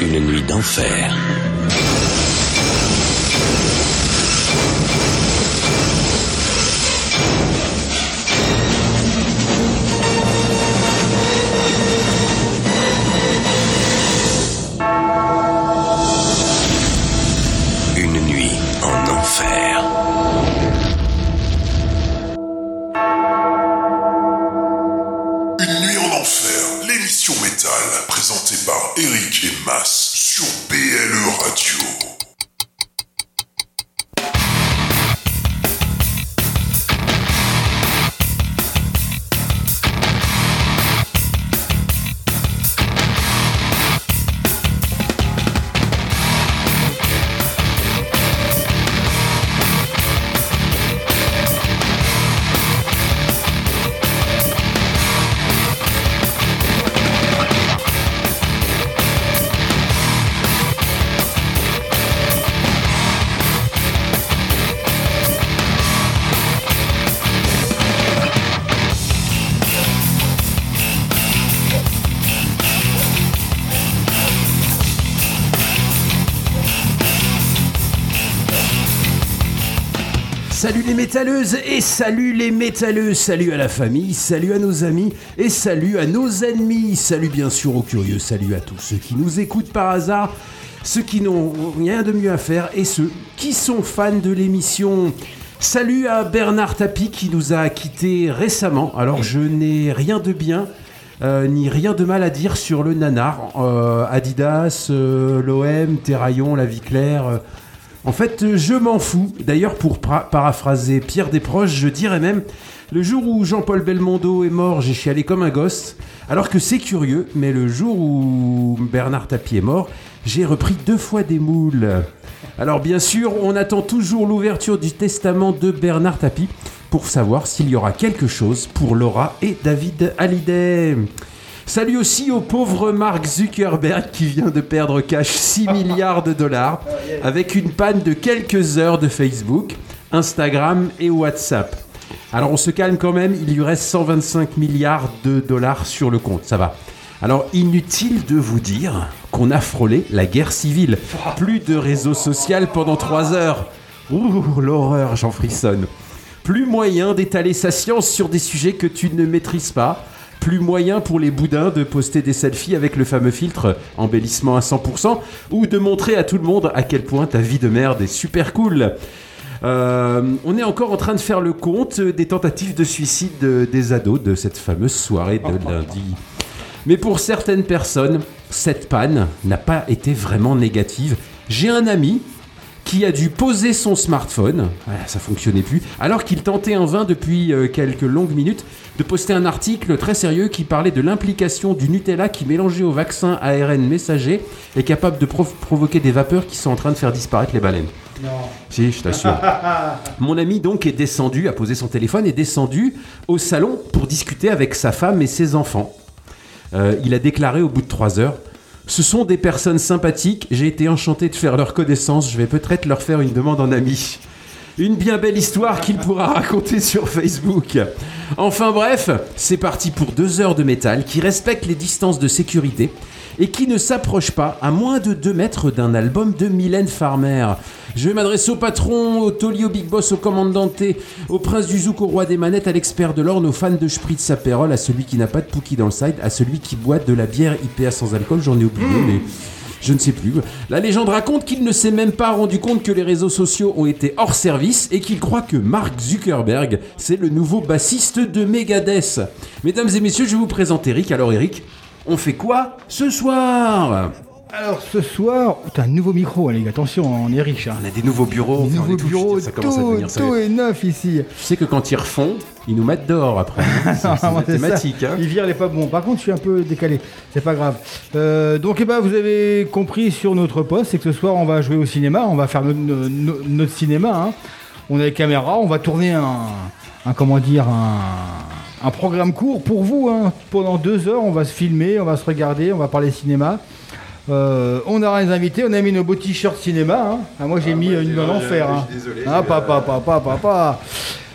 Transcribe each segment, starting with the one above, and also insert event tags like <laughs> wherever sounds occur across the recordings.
une nuit d'enfer. Et salut les métalleux, salut à la famille, salut à nos amis et salut à nos ennemis, salut bien sûr aux curieux, salut à tous ceux qui nous écoutent par hasard, ceux qui n'ont rien de mieux à faire et ceux qui sont fans de l'émission. Salut à Bernard Tapie qui nous a quittés récemment. Alors je n'ai rien de bien euh, ni rien de mal à dire sur le nanar. Euh, Adidas, euh, l'OM, Terraillon, La Vie Claire. En fait, euh, je m'en fous. D'ailleurs, pour paraphraser Pierre Desproges, je dirais même le jour où Jean-Paul Belmondo est mort, j'ai chialé comme un gosse. Alors que c'est curieux, mais le jour où Bernard Tapie est mort, j'ai repris deux fois des moules. Alors bien sûr, on attend toujours l'ouverture du testament de Bernard Tapie pour savoir s'il y aura quelque chose pour Laura et David Hallyday. Salut aussi au pauvre Mark Zuckerberg qui vient de perdre cash 6 <laughs> milliards de dollars avec une panne de quelques heures de Facebook, Instagram et WhatsApp. Alors on se calme quand même, il lui reste 125 milliards de dollars sur le compte, ça va. Alors inutile de vous dire qu'on a frôlé la guerre civile. Plus de réseau social pendant 3 heures. Ouh, l'horreur, j'en frissonne. Plus moyen d'étaler sa science sur des sujets que tu ne maîtrises pas. Plus moyen pour les boudins de poster des selfies avec le fameux filtre embellissement à 100% ou de montrer à tout le monde à quel point ta vie de merde est super cool. Euh, on est encore en train de faire le compte des tentatives de suicide de- des ados de cette fameuse soirée de lundi. Mais pour certaines personnes, cette panne n'a pas été vraiment négative. J'ai un ami qui a dû poser son smartphone, voilà, ça fonctionnait plus, alors qu'il tentait en vain depuis euh, quelques longues minutes de poster un article très sérieux qui parlait de l'implication du Nutella qui mélangé au vaccin ARN messager est capable de provoquer des vapeurs qui sont en train de faire disparaître les baleines. Non. Si, je t'assure. <laughs> Mon ami donc est descendu, a posé son téléphone, est descendu au salon pour discuter avec sa femme et ses enfants. Euh, il a déclaré au bout de trois heures Ce sont des personnes sympathiques, j'ai été enchanté de faire leur connaissance, je vais peut-être leur faire une demande en ami. Une bien belle histoire qu'il pourra raconter sur Facebook. Enfin bref, c'est parti pour deux heures de métal qui respecte les distances de sécurité et qui ne s'approche pas à moins de 2 mètres d'un album de Mylène Farmer. Je vais m'adresser au patron, au taulier, au big boss, au commandante, au prince du zouk, au roi des manettes, à l'expert de l'orne, aux fans de Spritz Aperol, à celui qui n'a pas de Pookie dans le side, à celui qui boit de la bière IPA sans alcool, j'en ai oublié, mais je ne sais plus. La légende raconte qu'il ne s'est même pas rendu compte que les réseaux sociaux ont été hors service et qu'il croit que Mark Zuckerberg, c'est le nouveau bassiste de Megadeth. Mesdames et messieurs, je vous présenter Eric. Alors Eric, on fait quoi ce soir? Alors ce soir, t'as un nouveau micro, allez, attention, on est riche. Hein. On a des nouveaux bureaux. Des nouveaux est tout- bureaux, ça commence à devenir tout est neuf ici. Tu sais que quand ils refont, ils nous mettent dehors après. <laughs> C'est c'est mathématique. Hein. Il vire les pas bon. Par contre, je suis un peu décalé. C'est pas grave. Euh, donc, eh ben, vous avez compris sur notre poste, c'est que ce soir, on va jouer au cinéma. On va faire notre, notre- notre cinéma. hein. On a les caméras. On va tourner un, un comment dire, un, un programme court pour vous. hein. Pendant deux heures, on va se filmer, on va se regarder, on va parler cinéma. Euh, on aura les invités, on a mis nos beaux t-shirts cinéma. hein. Ah, moi j'ai mis une dans l'enfer. hein. Ah papa, papa, papa.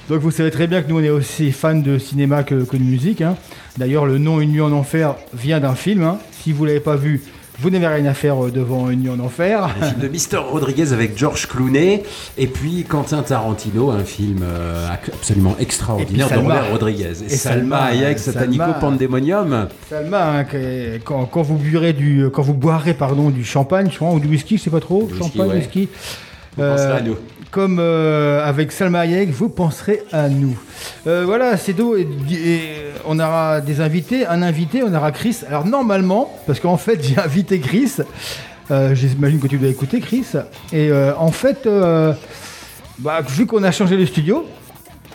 Donc vous savez très bien que nous on est aussi fans de cinéma que, que de musique. hein. D'ailleurs le nom Une nuit en enfer vient d'un film. hein. Si vous l'avez pas vu, vous n'avez rien à faire euh, devant Une nuit en enfer. Un film de Mister Rodriguez avec George Clooney et puis Quentin Tarantino, un film euh, absolument extraordinaire de Salma. Robert Rodriguez. Et, Et Salma, Salma, Hayek, Salma. Satanico Pandemonium. Salma, hein, quand, quand vous buirez du, quand vous boirez pardon du champagne, je crois, ou du whisky, je sais pas trop, Du whisky, champagne, ouais. whisky. À nous. Comme euh, avec Salma Hayek, vous penserez à nous. Euh, voilà, c'est d'eau. Et, et on aura des invités. Un invité, on aura Chris. Alors normalement, parce qu'en fait, j'ai invité Chris. Euh, J'imagine que tu dois écouter Chris. Et euh, en fait, euh, bah, vu qu'on a changé le studio,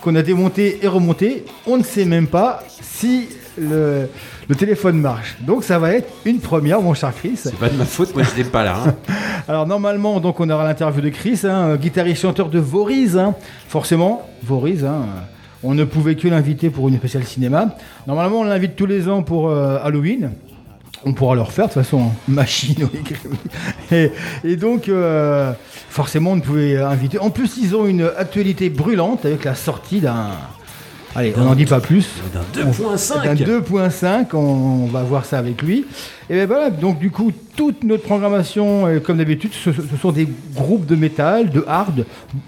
qu'on a démonté et remonté, on ne sait même pas si le, le téléphone marche. Donc ça va être une première, mon cher Chris. C'est pas de ma faute, moi je n'étais pas là. hein. <laughs> Alors normalement, donc on aura l'interview de Chris, hein, guitariste chanteur de Voriz. hein. Forcément, Voriz. euh, on ne pouvait que l'inviter pour une spéciale cinéma. Normalement, on l'invite tous les ans pour euh, Halloween. On pourra le refaire de toute façon, hein. machine <laughs> et donc, euh, forcément, on ne pouvait inviter. En plus, ils ont une actualité brûlante avec la sortie d'un. Allez, on n'en dit pas plus. D'un 2.5. D'un 2.5, on, va voir ça avec lui. Et bien voilà, donc du coup, toute notre programmation, euh, comme d'habitude, ce, ce sont des groupes de métal, de hard.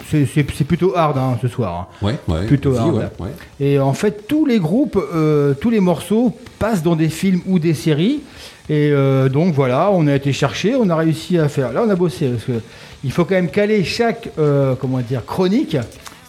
C'est plutôt hard hein, ce soir. hein. Ouais, ouais. Plutôt hard. ouais, ouais. Et en fait, tous les groupes, euh, tous les morceaux passent dans des films ou des séries. Et euh, donc voilà, on a été chercher, on a réussi à faire. Là, on a bossé parce que il faut quand même caler chaque, euh, comment dire, chronique.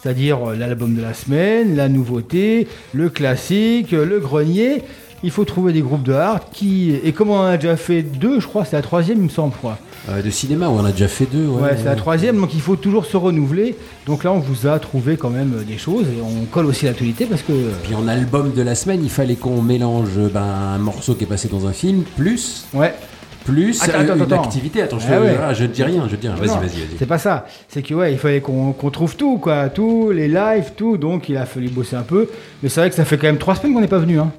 C'est-à-dire euh, l'album de la semaine, la nouveauté, le classique, euh, le grenier. Il faut trouver des groupes de hard qui. Et comme on en a déjà fait deux, je crois, c'est la troisième, il me semble, crois. Euh, de cinéma, on a déjà fait deux. Ouais, Ouais, c'est la troisième, donc il faut toujours se renouveler. Donc là, on vous a trouvé quand même des choses et on colle aussi l'actualité parce que. Puis en album de la semaine, il fallait qu'on mélange ben, un morceau qui est passé dans un film, plus, Ouais, plus Attends, euh, attends, une attends. activité. Attends, je, Ah ouais. ah, je ne dis rien, je dis rien. Vas-y, vas-y, vas-y. C'est pas ça. C'est que ouais, il fallait qu'on trouve tout, quoi, tout, les lives, tout. Donc il a fallu bosser un peu. Mais c'est vrai que ça fait quand même trois semaines qu'on n'est pas venu. Hein.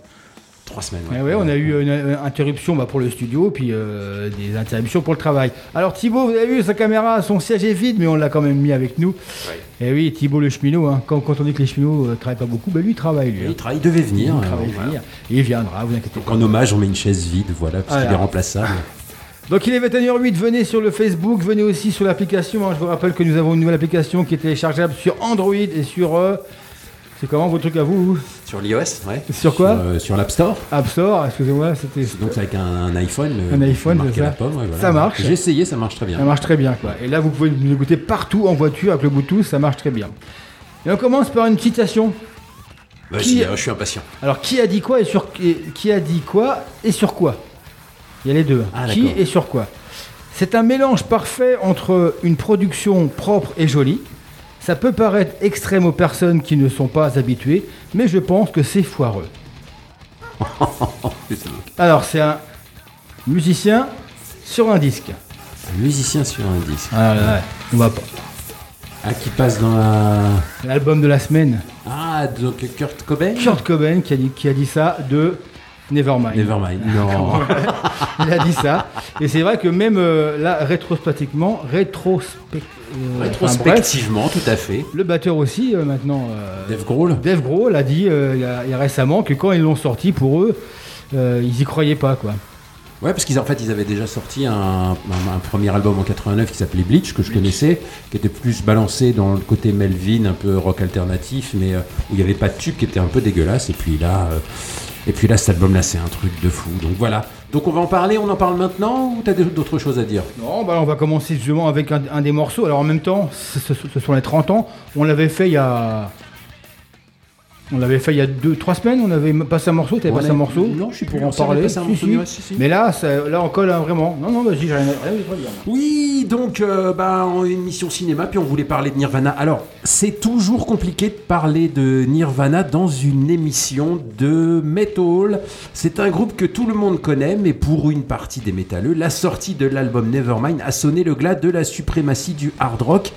Trois semaines. Eh ouais, on a eu une, une interruption bah, pour le studio, puis euh, des interruptions pour le travail. Alors Thibaut, vous avez vu sa caméra, son siège est vide, mais on l'a quand même mis avec nous. Et oui, Thibaut le cheminot. Hein. Quand, quand on dit que les cheminots euh, travaillent pas beaucoup, bah lui il travaille lui. Il, hein. travaille, il devait venir. Il euh, travaille voilà. venir. Et il viendra, vous inquiétez pas. En hommage, on met une chaise vide, voilà, parce qu'il Voilà. est remplaçable. Donc il est 21h08, venez sur le Facebook, venez aussi sur l'application. hein. Je vous rappelle que nous avons une nouvelle application qui est téléchargeable sur Android et sur... euh, c'est comment votre truc à vous Sur l'iOS, ouais. Sur quoi euh, Sur l'App Store. App Store, excusez-moi, c'était... Donc c'est avec un, un iPhone. le- Un iPhone, marqué c'est ça. la pomme, ouais, voilà. Ça marche. J'ai essayé, ça marche très bien. Ça marche très bien quoi. Et là vous pouvez nous écouter partout en voiture avec le Bluetooth, ça marche très bien. Et on commence par une citation. Vas-y, Qui- euh, je suis impatient. Alors qui a dit quoi et sur et- qui a dit quoi et sur quoi? Il y a les deux. Ah, qui et sur quoi? C'est un mélange parfait entre une production propre et jolie. Ça peut paraître extrême aux personnes qui ne sont pas habituées, mais je pense que c'est foireux. <laughs> Alors c'est un musicien sur un disque. Un musicien sur un disque. Ah on va pas. Ah, qui passe dans la. L'album de la semaine. Ah, donc Kurt Cobain? Kurt Cobain qui a dit, qui a dit ça de Nevermind. Nevermind. <laughs> Non. Il a dit ça. Et c'est vrai que même euh, là, rétrospectivement, rétrospect- euh, enfin, bref, Rétrospectivement, tout à fait. le batteur aussi, euh, maintenant, Dave Grohl. Dave Grohl a dit il, y a, il y a récemment que quand ils l'ont sorti, pour eux, ils y croyaient pas, quoi. Ouais, parce qu'ils en fait, ils avaient déjà sorti un, un- un premier album en 89 qui s'appelait Bleach, que je connaissais, qui était plus balancé dans le côté Melvin, un peu rock alternatif, mais où il n'y avait pas de tube, qui était un peu dégueulasse. Et puis là, et puis là, cet album-là, c'est un truc de fou. Donc voilà. Donc on va en parler. On en parle maintenant ou t'as d'autres choses à dire? Non, bah on va commencer justement avec un, des morceaux. Alors en même temps, ce sont les 30 ans. On l'avait fait il y a. On l'avait fait il y a deux, trois semaines, on avait passé un morceau, t'avais passé un morceau Non, je suis pour en parler. Mais là, là on colle hein, vraiment. Non, non, vas-y, j'ai rien. Oui, donc euh, bah, en émission cinéma, puis on voulait parler de Nirvana. Alors, c'est toujours compliqué de parler de Nirvana dans une émission de metal. C'est un groupe que tout le monde connaît, mais pour une partie des métalleux, la sortie de l'album Nevermind a sonné le glas de la suprématie du hard rock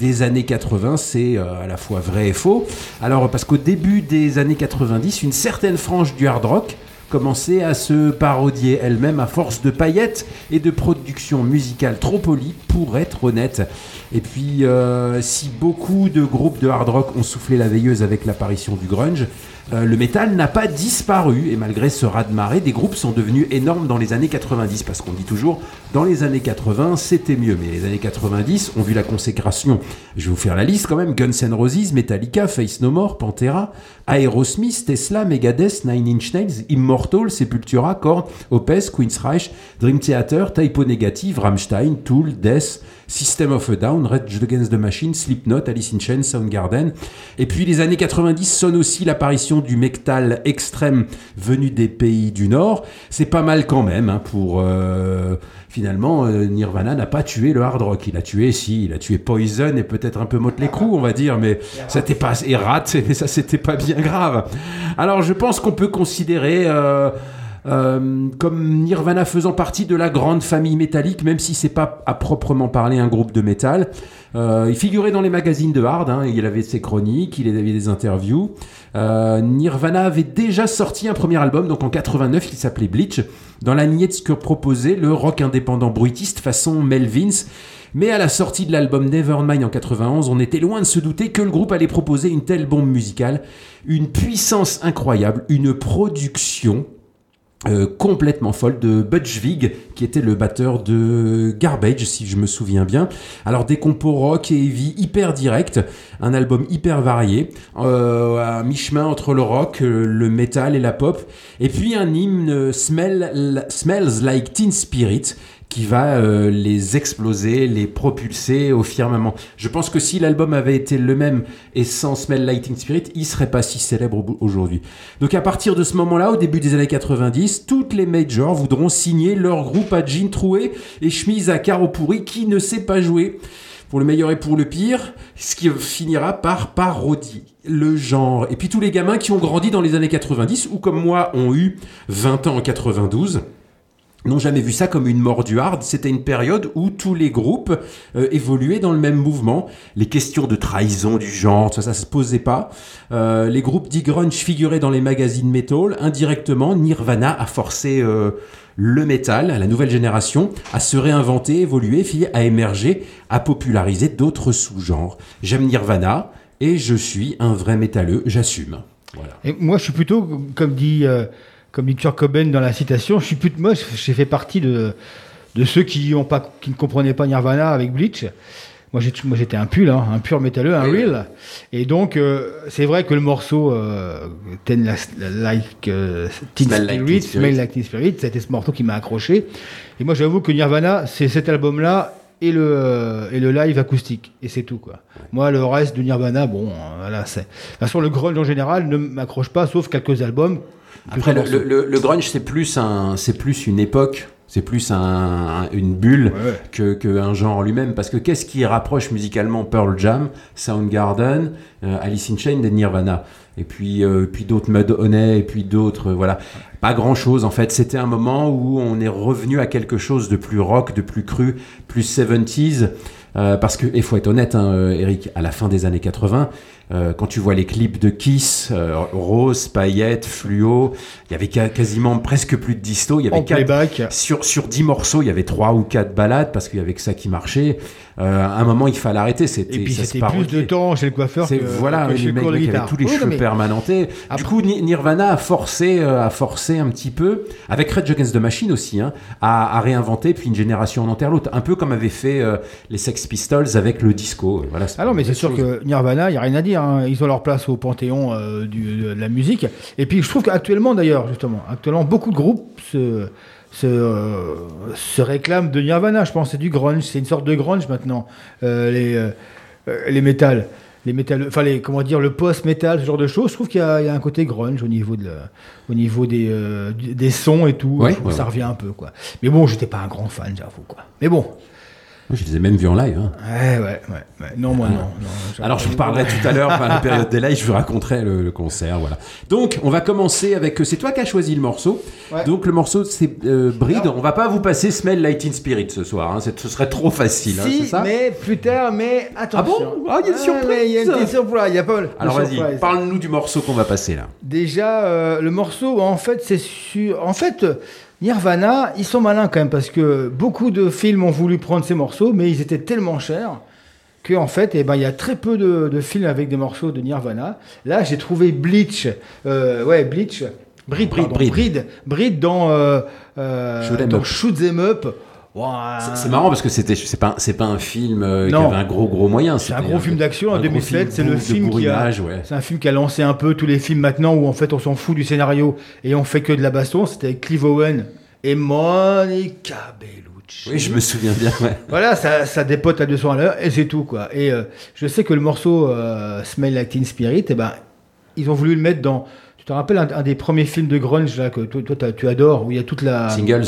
des années 80, c'est euh, à la fois vrai et faux. Alors, parce qu'au début des années 90, une certaine frange du hard rock commençait à se parodier elle-même à force de paillettes et de production musicale trop polie pour être honnête. Et puis, euh, si beaucoup de groupes de hard rock ont soufflé la veilleuse avec l'apparition du grunge, euh, le métal n'a pas disparu et malgré ce raz-de-marée, des groupes sont devenus énormes dans les années 90 parce qu'on dit toujours dans les années 80 c'était mieux, mais les années 90 ont vu la consécration. Je vais vous faire la liste quand même Guns N' Roses, Metallica, Face No More, Pantera, Aerosmith, Tesla, Megadeth, Nine Inch Nails, Immortal, Sepultura, Korn, Opeth, Queensryche, Dream Theater, Typo Negative, Rammstein, Tool, Death, System of a Down, Rage Against the Machine, Slipknot, Alice in Chains, Soundgarden. Et puis les années 90 sonnent aussi l'apparition du metal extrême venu des pays du Nord. C'est pas mal quand même hein, pour... euh, finalement, euh, Nirvana n'a pas tué le hard rock. Il a tué, si, il a tué Poison et peut-être un peu Motley on va dire, mais c'était pas... Et <laughs> mais ça c'était pas bien grave. Alors je pense qu'on peut considérer... euh, euh, comme Nirvana faisant partie de la grande famille métallique, même si c'est pas à proprement parler un groupe de métal. Euh, il figurait dans les magazines de hard, hein, il avait ses chroniques, il avait des interviews. Euh, Nirvana avait déjà sorti un premier album, donc en 89, qui s'appelait Bleach, dans la lignée que proposait le rock indépendant bruitiste façon Melvins. Mais à la sortie de l'album Nevermind en 91, on était loin de se douter que le groupe allait proposer une telle bombe musicale, une puissance incroyable, une production euh, complètement folle de Vig, qui était le batteur de Garbage, si je me souviens bien. Alors des compos rock et heavy hyper direct, un album hyper varié, euh, à mi-chemin entre le rock, euh, le metal et la pop, et puis un hymne Smell, Smells Like Teen Spirit, qui va euh, les exploser, les propulser au firmament. Je pense que si l'album avait été le même et sans Smell Lighting Spirit, il serait pas si célèbre au- aujourd'hui. Donc à partir de ce moment-là, au début des années 90, toutes les majors voudront signer leur groupe à jean troué et chemise à carreaux pourris qui ne sait pas jouer. Pour le meilleur et pour le pire, ce qui finira par parodier le genre. Et puis tous les gamins qui ont grandi dans les années 90 ou comme moi ont eu 20 ans en 92 n'ont jamais vu ça comme une mort du hard. C'était une période où tous les groupes euh, évoluaient dans le même mouvement. Les questions de trahison du genre, ça, ça se posait pas. Euh, les groupes d'e-grunge figuraient dans les magazines metal. Indirectement, Nirvana a forcé euh, le métal, la nouvelle génération, à se réinventer, évoluer, à émerger, à populariser d'autres sous-genres. J'aime Nirvana et je suis un vrai métalleux, j'assume. Voilà. Et moi, je suis plutôt, comme dit, euh, comme dit Kurt Cobain dans la citation, je suis plutôt, moi, j'ai fait partie de, de ceux qui, ont pas, qui ne comprenaient pas Nirvana avec Bleach. Moi, j'étais un pull, hein, un pur métalleux, un real. Et donc, euh, c'est vrai que le morceau euh, Ten La- Like euh, Teen Smell Like Spirit, Teen Spirit. Like Teen Spirit, c'était ce morceau qui m'a accroché. Et moi, j'avoue que Nirvana, c'est cet album-là et le, et le live acoustique. Et c'est tout, quoi. Moi, le reste de Nirvana, bon, voilà, c'est. De toute façon, le grunge en général ne m'accroche pas, sauf quelques albums. Après, le, grunge, c'est plus, un, c'est plus une époque, c'est plus un- une bulle Ouais, ouais. que, que un genre en lui-même. Parce que qu'est-ce qui rapproche musicalement Pearl Jam, Soundgarden, euh, Alice in Chains et Nirvana Et puis, euh, puis d'autres Mudhoney, et puis d'autres, euh, voilà. Pas grand-chose, en fait. C'était un moment où on est revenu à quelque chose de plus rock, de plus cru, plus 70s. euh, parce que, il faut être honnête, hein, Eric, à la fin des années 80, euh, quand tu vois les clips de Kiss, euh, rose, paillettes, fluo, il y avait quasiment presque plus de disto. Il y avait En quatre- playback. sur, sur 10 morceaux, il y avait 3 ou 4 balades parce qu'il y avait que ça qui marchait. Euh, à un moment, il fallait arrêter. C'était, Et puis c'était plus de temps chez le coiffeur que, voilà, que chez le cours de avaient guitare. tous les cheveux mais- permanentés. Du coup, Ni- Nirvana a forcé, a forcé un petit peu, avec Red Against the Machine aussi, hein, à, à réinventer, puis une génération en enterre l'autre. Un peu comme avait fait les Sex Pistols avec le disco. Voilà, Ah non, mais c'est sûr chose. que Nirvana, il n'y a rien à dire. Hein. Ils ont leur place au panthéon euh, du- de la musique. Et puis, je trouve qu'actuellement, d'ailleurs, justement, actuellement, beaucoup de groupes se, se, euh, se réclament de Nirvana. Je pense c'est du grunge. C'est une sorte de grunge maintenant, euh, les, les métal. les métal, enfin les comment dire le post métal, ce genre de choses. Je trouve qu'il y, a il y a un côté grunge au niveau de la- au niveau des sons et tout. Ouais, ouais, ça ouais. revient un peu quoi. Mais bon, j'étais pas un grand fan, j'avoue quoi. Mais bon, je les ai même vus en live. hein. ouais ouais ouais. ouais. Non moi non. Alors je vous parlerai tout à l'heure, à la <laughs> période des lives, je vous raconterai le, le concert, voilà. Donc on va commencer avec, c'est toi qui as choisi le morceau. Ouais. Donc le morceau c'est euh, Bride. On va pas vous passer Smell Light in Spirit ce soir, hein. Ce serait trop facile, hein, Si, c'est ça mais plus tard, mais attention. bon? Ah, il y a une surprise Il y a une petite surprise. Il y a pas Alors vas-y, parle-nous du morceau qu'on va passer là. Déjà, euh, le morceau, en fait, c'est sur. En fait, euh, Nirvana, ils sont malins quand même parce que beaucoup de films ont voulu prendre ces morceaux, mais ils étaient tellement chers que en fait, eh ben, il y a très peu de, de films avec des morceaux de Nirvana. Là, j'ai trouvé Bleach, euh, ouais, Bleach, Breed, Breed, pardon, Breed. Breed, Breed dans, euh, euh, dans. Shoot 'em Up. C'est- marrant parce que c'était, c'est pas, c'est pas un film euh, qui avait un gros gros moyen. C'est un gros film d'action en un gros 2007. C'est film le film qui a. ouais. C'est un film qui a lancé un peu tous les films maintenant où en fait on s'en fout du scénario et on fait que de la baston. C'était avec Clive Owen et Monica Bellucci. Oui, je me souviens bien. ouais. Voilà, ça, ça dépote à 200 à l'heure et c'est tout quoi. Et euh, je sais que le morceau euh, Smell Like Teen Spirit, eh ben, ils ont voulu le mettre dans. Tu te rappelles un, un des premiers films de grunge là que toi, toi, tu adores où il y a toute la Singles.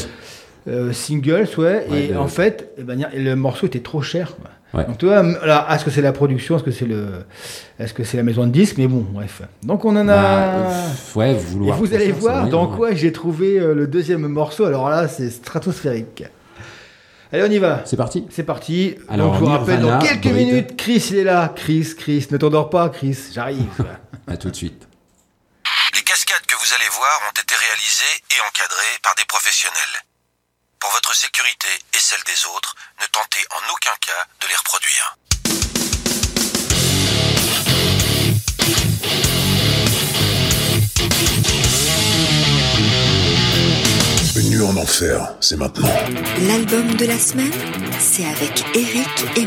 Euh, singles, ouais. Ouais, et de- en fait, eh ben, le morceau était trop cher. quoi. Ouais. Donc tu vois, alors, est-ce que c'est la production, est-ce que c'est le, est-ce que c'est la maison de disques, mais bon, bref. Donc on en a. Bah, ouais, et vouloir. vous allez ça, voir dans ouais. quoi j'ai trouvé euh, le deuxième morceau. Alors là, c'est stratosphérique. Allez, on y va. C'est parti. C'est parti. Alors, Donc je vous rappelle, dans quelques minutes, Chris il est là. Chris, Chris, ne t'endors pas, Chris. J'arrive. <laughs> À tout de suite. Les cascades que vous allez voir ont été réalisées et encadrées par des professionnels. Pour votre sécurité et celle des autres, ne tentez en aucun cas de les reproduire. Une nuit en enfer, c'est maintenant. L'album de la semaine, c'est avec Eric et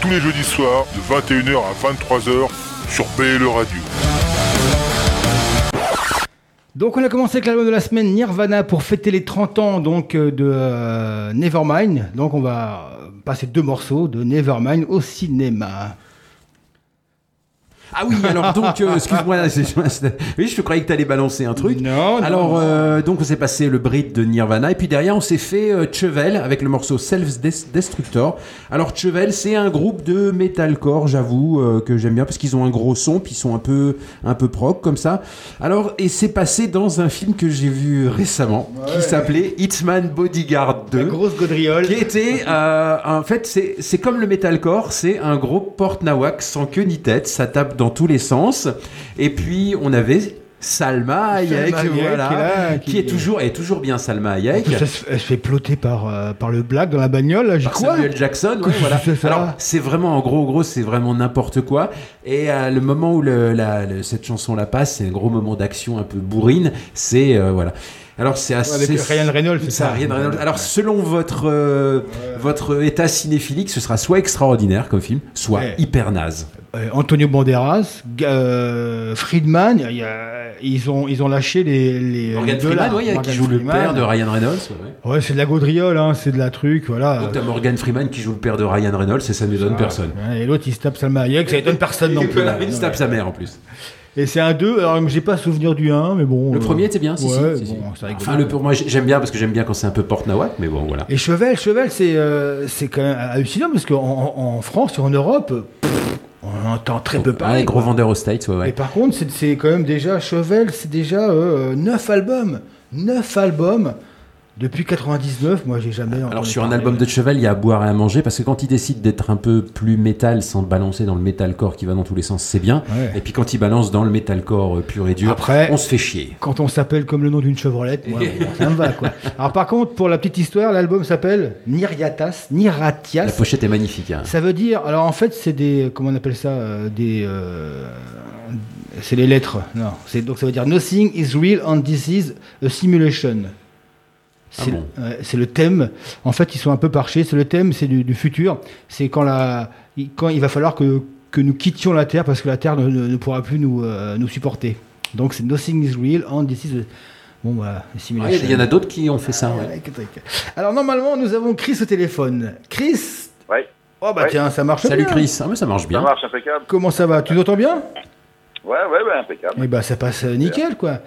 tous les jeudis soirs de 21h à 23h sur BLE Radio. Donc on a commencé avec l'album de la semaine Nirvana pour fêter les 30 ans donc euh, de euh, Nevermind. Donc on va passer deux morceaux de Nevermind au cinéma. Ah oui, alors donc, euh, excuse-moi, <laughs> oui, je croyais que tu allais balancer un truc. Non, non. Alors, euh, donc, on s'est passé le Brit de Nirvana, et puis derrière, on s'est fait euh, Chevel avec le morceau Self Destructor. Alors, Chevel, c'est un groupe de metalcore, j'avoue, euh, que j'aime bien, parce qu'ils ont un gros son, puis ils sont un peu, un peu proc, comme ça. Alors, et c'est passé dans un film que j'ai vu récemment, qui s'appelait Hitman Bodyguard 2 La grosse gaudriole. qui était en fait c'est c'est comme le metalcore c'est un gros porte-nawak sans queue ni tête ça tape dans tous les sens et puis on avait Salma Hayek, Hayek, voilà, qui est là, qui, qui- est toujours est toujours bien Salma Hayek se- elle se fait ploter par, euh, par le black dans la bagnole. J'ai quoi Samuel Jackson, ouais, voilà. c'est ça Alors c'est vraiment en gros, gros, c'est vraiment n'importe quoi. Et euh, le moment où le, la- le- cette chanson la passe, c'est un gros moment d'action un peu bourrine. C'est euh, voilà. Alors c'est assez. avec Ryan Reynolds, c'est ça. Ryan Reynolds. Alors selon votre euh, votre état cinéphilique, ce sera soit extraordinaire comme film, soit Ouais. hyper naze. Euh, Antonio Banderas, euh, Friedman, il y a- ils, ont, ils ont lâché les, les, Morgan deux là. Freeman, ouais, Morgan qui joue le père de Ryan Reynolds. ouais. Ouais, c'est de la gaudriole, hein, c'est de la truc, voilà. Donc t'as Morgan Freeman qui joue le père de Ryan Reynolds et ça ne donne personne. Ouais, Et l'autre, il se tape Salma Hayek, ça étonne personne non plus. Il se tape sa mère en plus. Et c'est un 2, alors j'ai pas souvenir du 1, mais bon. Le euh, premier était bien, si, ouais, si, bon. Enfin, le, pour moi, j'aime bien parce que j'aime bien quand c'est un peu porte-nawak, mais bon, voilà. Et Chevel, Chevel, c'est euh, quand même hallucinant parce qu'en en, en France et en Europe, pff, on entend très peu parler. les gros quoi. vendeurs aux States, ouais, Et ouais. par contre, c'est- quand même déjà Chevel, c'est déjà 9 albums. 9 albums depuis 99. Moi, j'ai jamais. Alors sur un album de Cheval, il y a à boire et à manger parce que quand il décide d'être un peu plus métal sans balancer dans le metalcore qui va dans tous les sens, c'est bien. Ouais. Et puis quand il balance dans le metalcore euh, pur et dur, Après- on se fait chier. Quand on s'appelle comme le nom d'une chevrolette, moi, <laughs> ça me va quoi. Alors par contre, pour la petite histoire, l'album s'appelle Niriatas, La Niratias. pochette est magnifique. hein. Ça veut dire, alors en fait, c'est des, comment on appelle ça, euh, des, euh, c'est les lettres. Non, donc ça veut dire Nothing is real and this is a simulation. Ah C'est bon ouais, c'est le thème. En fait, ils sont un peu parchés. C'est le thème, c'est du, du futur. C'est quand la, il- quand il va falloir que que nous quittions la Terre parce que la Terre ne, ne- ne pourra plus nous euh, nous supporter. Donc c'est Nothing is real and this is a, bon voilà, Ah, simulation. Il y en a d'autres qui ont fait ça. ouais. Ouais, truc. Alors normalement, nous avons Chris au téléphone. Chris. Ouais. Oh bah Ouais. tiens, ça marche Salut bien. Chris, ah, mais ça marche Ça bien. marche impeccable. Comment ça va? Tu nous entends bien? Ouais, ouais, ouais, impeccable. Eh ben, ça passe euh, nickel, quoi.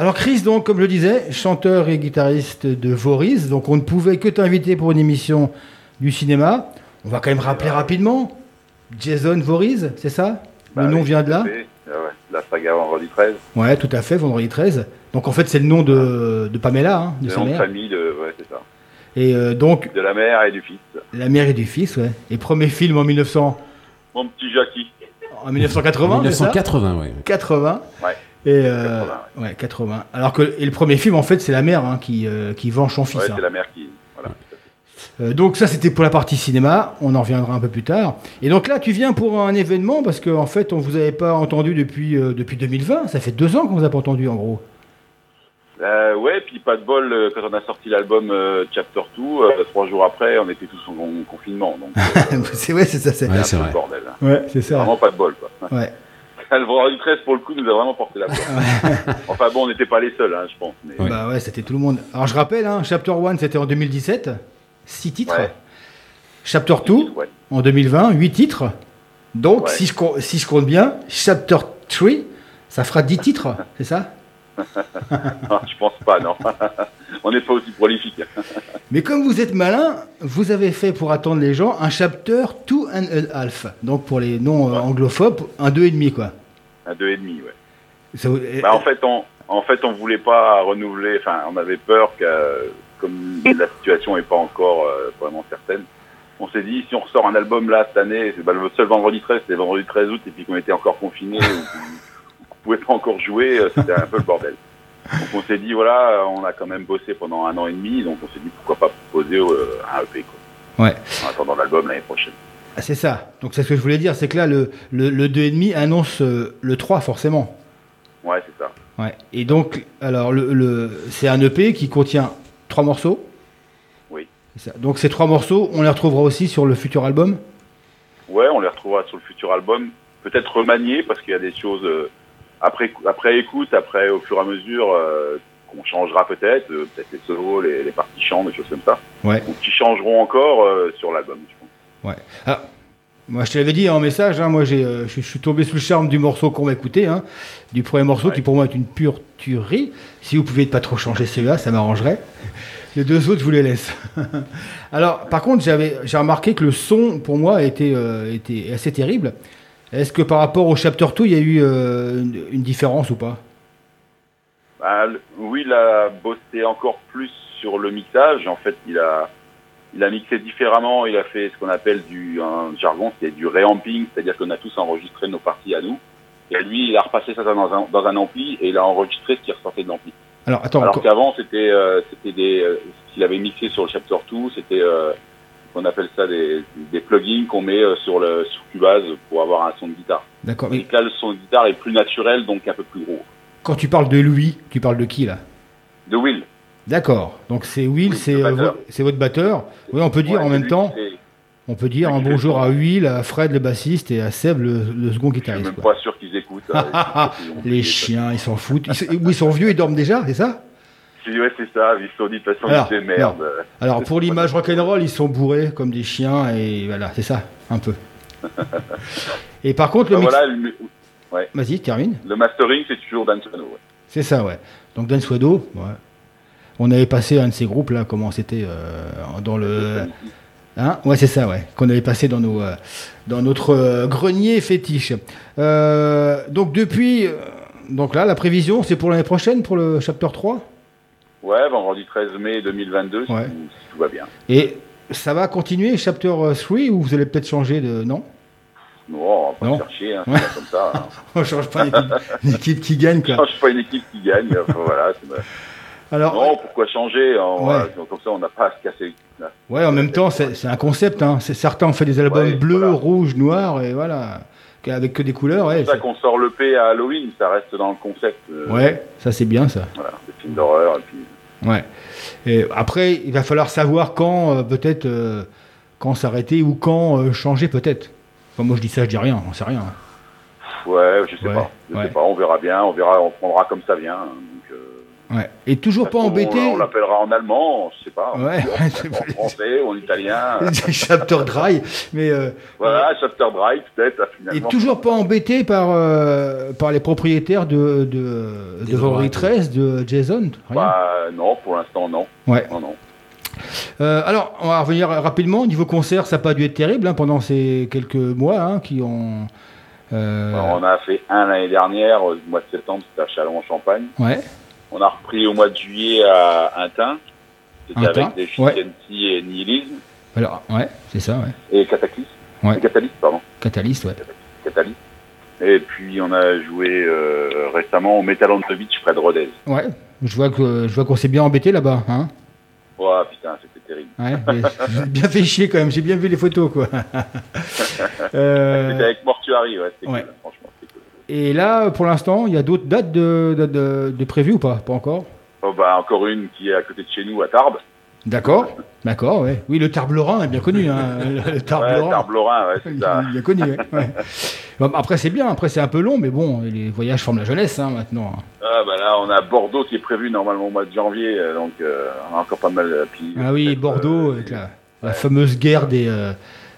Alors, Chris, donc, comme je le disais, chanteur et guitariste de Voris. Donc, on ne pouvait que t'inviter pour une émission du cinéma. On va quand même rappeler rapidement. Jason Voorhees, c'est ça? Le Bah nom oui, vient de là fait. Ah ouais, La saga Vendredi 13. Ouais, tout à fait, vendredi 13. Donc, en fait, c'est le nom de, de Pamela, hein, de Le sa nom de mère. famille de. Ouais, c'est ça. Et euh, donc, De la mère et du fils. la mère et du fils, ouais. Et premier film en, 1900, Mon petit Jackie. en 1980, c'est ça? 1980, ouais. 80. Ouais. Et euh, 80, ouais, 80. Alors que et le premier film, en fait, c'est la mère hein, qui, euh, qui venge son fils. Ouais, hein. c'est la mère qui. Voilà. Euh, donc ça, c'était pour la partie cinéma. On en reviendra un peu plus tard. Et donc là, tu viens pour un événement parce qu'en en fait, on vous avait pas entendu depuis euh, depuis 2020. Ça fait deux ans qu'on vous a pas entendu, en gros. Euh, ouais, puis pas de bol, euh, quand on a sorti l'album euh, Chapter 2, euh, trois jours après, on était tous en con- confinement. Donc, <laughs> euh, c'est ouais, c'est ça. C'est Ouais, un c'est peu vrai. le bordel. hein. ouais, c'est ça. Vraiment pas de bol, quoi. Ouais. Le vendredi 13, pour le coup, nous a vraiment porté la poire. <laughs> enfin bon, on n'était pas les seuls, hein, je pense. Mais... Bah ouais, c'était tout le monde. Alors je rappelle, hein, Chapter 1, c'était en 2017, six titres. Ouais. Chapter 2, Ouais. en 2020, 8 titres. Donc, Ouais. si, je, si je compte bien, Chapter 3, ça fera 10 titres, <laughs> c'est ça? Ah, je pense pas, non. <laughs> on n'est pas aussi prolifique. Mais comme vous êtes malin, vous avez fait pour attendre les gens un Chapter 2 and a half. Donc, pour les non euh, anglophobes, un 2,5 quoi. Un deux et demi, ouais. Ça Bah, en fait, on, en fait, on voulait pas renouveler. Enfin, on avait peur que, comme la situation est pas encore euh, vraiment certaine, on s'est dit si on ressort un album là cette année, bah, le seul vendredi 13, c'était vendredi 13 août, et puis qu'on était encore confinés, ou qu'on pouvait pas encore jouer, euh, c'était un peu le bordel. Donc on s'est dit voilà, on a quand même bossé pendant un an et demi, donc on s'est dit pourquoi pas proposer euh, un EP quoi. Ouais. En attendant l'album l'année prochaine. Ah, c'est ça. Donc, c'est ce que je voulais dire, c'est que là, le, le, le 2,5 annonce euh, le 3, forcément. Ouais, c'est ça. Ouais. Et donc, alors, le, le- c'est un EP qui contient trois morceaux. Oui. Ça. Donc ces trois morceaux, on les retrouvera aussi sur le futur album Ouais, on les retrouvera sur le futur album, peut-être remaniés parce qu'il y a des choses euh, après après écoute, après au fur et à mesure euh, qu'on changera peut-être, peut-être les solos, les, les parties chants, des choses comme ça, Ouais. ou qui changeront encore sur l'album. je. Ouais. Alors, moi, je te l'avais dit en message, hein, moi, j'ai, euh, je, je suis tombé sous le charme du morceau qu'on va écouter, hein, du premier morceau Ouais. qui pour moi est une pure tuerie. Si vous pouviez pas trop changer celui-là, ça m'arrangerait. <laughs> Les deux autres, je vous les laisse. <laughs> Alors, par contre, j'avais, j'ai remarqué que le son, pour moi, était, euh, était assez terrible. Est-ce que par rapport au Chapter 2, il y a eu euh, une, une différence ou pas? Bah, oui, il a bossé encore plus sur le mixage. En fait, il a, il a mixé différemment. Il a fait ce qu'on appelle du un jargon, c'est du réamping, c'est-à-dire qu'on a tous enregistré nos parties à nous. Et lui, il a repassé ça dans un, dans un ampli et il a enregistré ce qui ressortait de l'ampli. Alors, attends, Alors qu'avant, c'était euh, c'était des euh, ce qu'il avait mixé sur le Chapter 2, c'était euh, on appelle ça des, des plugins qu'on met euh, sur le sur Cubase pour avoir un son de guitare. d'accord. Et Mais là, le son de guitare est plus naturel, donc un peu plus gros. quand tu parles de Louis, tu parles de qui là? De Will. D'accord. Donc c'est Will, Oui, c'est, le euh, c'est votre batteur. Oui, on peut dire Ouais, en même temps. On peut dire un bonjour à. Will, à Fred le bassiste et à Seb le, le second Je suis guitariste. même pas sûr qu'ils écoutent. <laughs> ont- Les chiens, ils s'en foutent. Ils, sont- oui, ils sont vieux, ils dorment déjà, c'est ça? Ouais, c'est ça. Ils se sont dit, de toute façon, Alors, ils merde. Alors pour <laughs> l'image rock'n'roll, ils sont bourrés comme des chiens et voilà, c'est ça, un peu. <laughs> Et par contre, le Ben mix... voilà, le, Vas-y, termine. le mastering, c'est toujours Dan ouais. C'est ça, ouais. Donc Dan Swado, ouais. On avait passé un de ces groupes là, comment c'était euh, dans le... Hein ouais, c'est ça, ouais. Qu'on avait passé dans, nos, euh, dans notre euh, grenier fétiche. Donc depuis... donc là, la prévision, c'est pour l'année prochaine, pour le chapter 3 Ouais, vendredi 13 mai 2022, si, Ouais. tout, si tout va bien. Et ça va continuer, chapter 3, ou vous allez peut-être changer de... Non Non, on va pas Non. chier, hein, Ouais. comme ça. hein. <laughs> On change pas une équipe, une équipe qui gagne, <laughs> On quoi. change pas une équipe qui gagne. voilà, Alors, non, pourquoi changer hein, on Ouais. va- Comme ça, on n'a pas à se casser. ouais, en même temps, c'est un concept. Hein. Certains ont fait des albums Ouais, bleus, voilà. rouges, noirs, et voilà. Avec que des couleurs, ouais. C'est pour ça qu'on sort le P à Halloween, ça reste dans le concept. euh, Ouais, ça c'est bien, ça. Voilà, des films d'horreur. Et puis, Ouais. Et après, il va falloir savoir quand, euh, peut-être, euh, quand s'arrêter ou quand euh, changer, peut-être. Enfin, moi, je dis ça, je dis rien, on sait rien. pff, ouais, je sais pas. Je sais pas, on verra bien, on verra, on prendra comme ça vient. hein, Ouais. Et toujours pas on- embêté. On, l'appellera en allemand, je sais pas. Ouais. En <laughs> français, en italien. <laughs> Chapter dry, mais euh, voilà, Chapter Drive, peut-être, et finalement. toujours pas embêté par euh, par les propriétaires de de, Des de Rory 13, de Jason. Rien. Bah, non, pour l'instant, non. Ouais. Non, non. Euh, alors, on va revenir rapidement. Niveau concert, ça n'a pas dû être terrible hein, pendant ces quelques mois hein, qui ont. euh, Alors, on a fait un l'année dernière, au mois de septembre, c'était à Châlons-en-Champagne. ouais. On a repris au mois de juillet à Intin. C'était avec des ouais. Et Nihilisme. Alors, ouais, c'est ça, ouais. Et Cataclysme. Ouais. Et Catalyst, pardon. Catalyst, ouais. Catalyst. Et puis, on a joué euh, récemment au Metal on the Beach près de Rodez. Ouais. Je vois que je vois qu'on s'est bien embêté là-bas, hein. Oh putain, c'était terrible. Ouais. bien fait chier quand même. J'ai bien vu les photos, quoi. <laughs> Euh, C'était avec Mortuary, ouais, ouais. cool. Et là, pour l'instant, il y a d'autres dates de, de, de- de prévues ou pas? Pas encore? Oh, bah, encore une qui est à côté de chez nous, à Tarbes. D'accord. D'accord, ouais. Oui, le Tarbes Lorrain est bien connu, hein. <laughs> Le. Tarbes-Lorrain, ouais, c'est ça. bien connu, ouais. ouais. Bon, après, c'est bien. Après, c'est un peu long, mais bon, les voyages forment la jeunesse, hein, maintenant. Ah, bah là, on a Bordeaux qui est prévu normalement au mois de janvier, euh, donc euh, on a encore pas mal. euh, Puis, Ah oui, Bordeaux, euh, avec la, la fameuse guerre des, euh,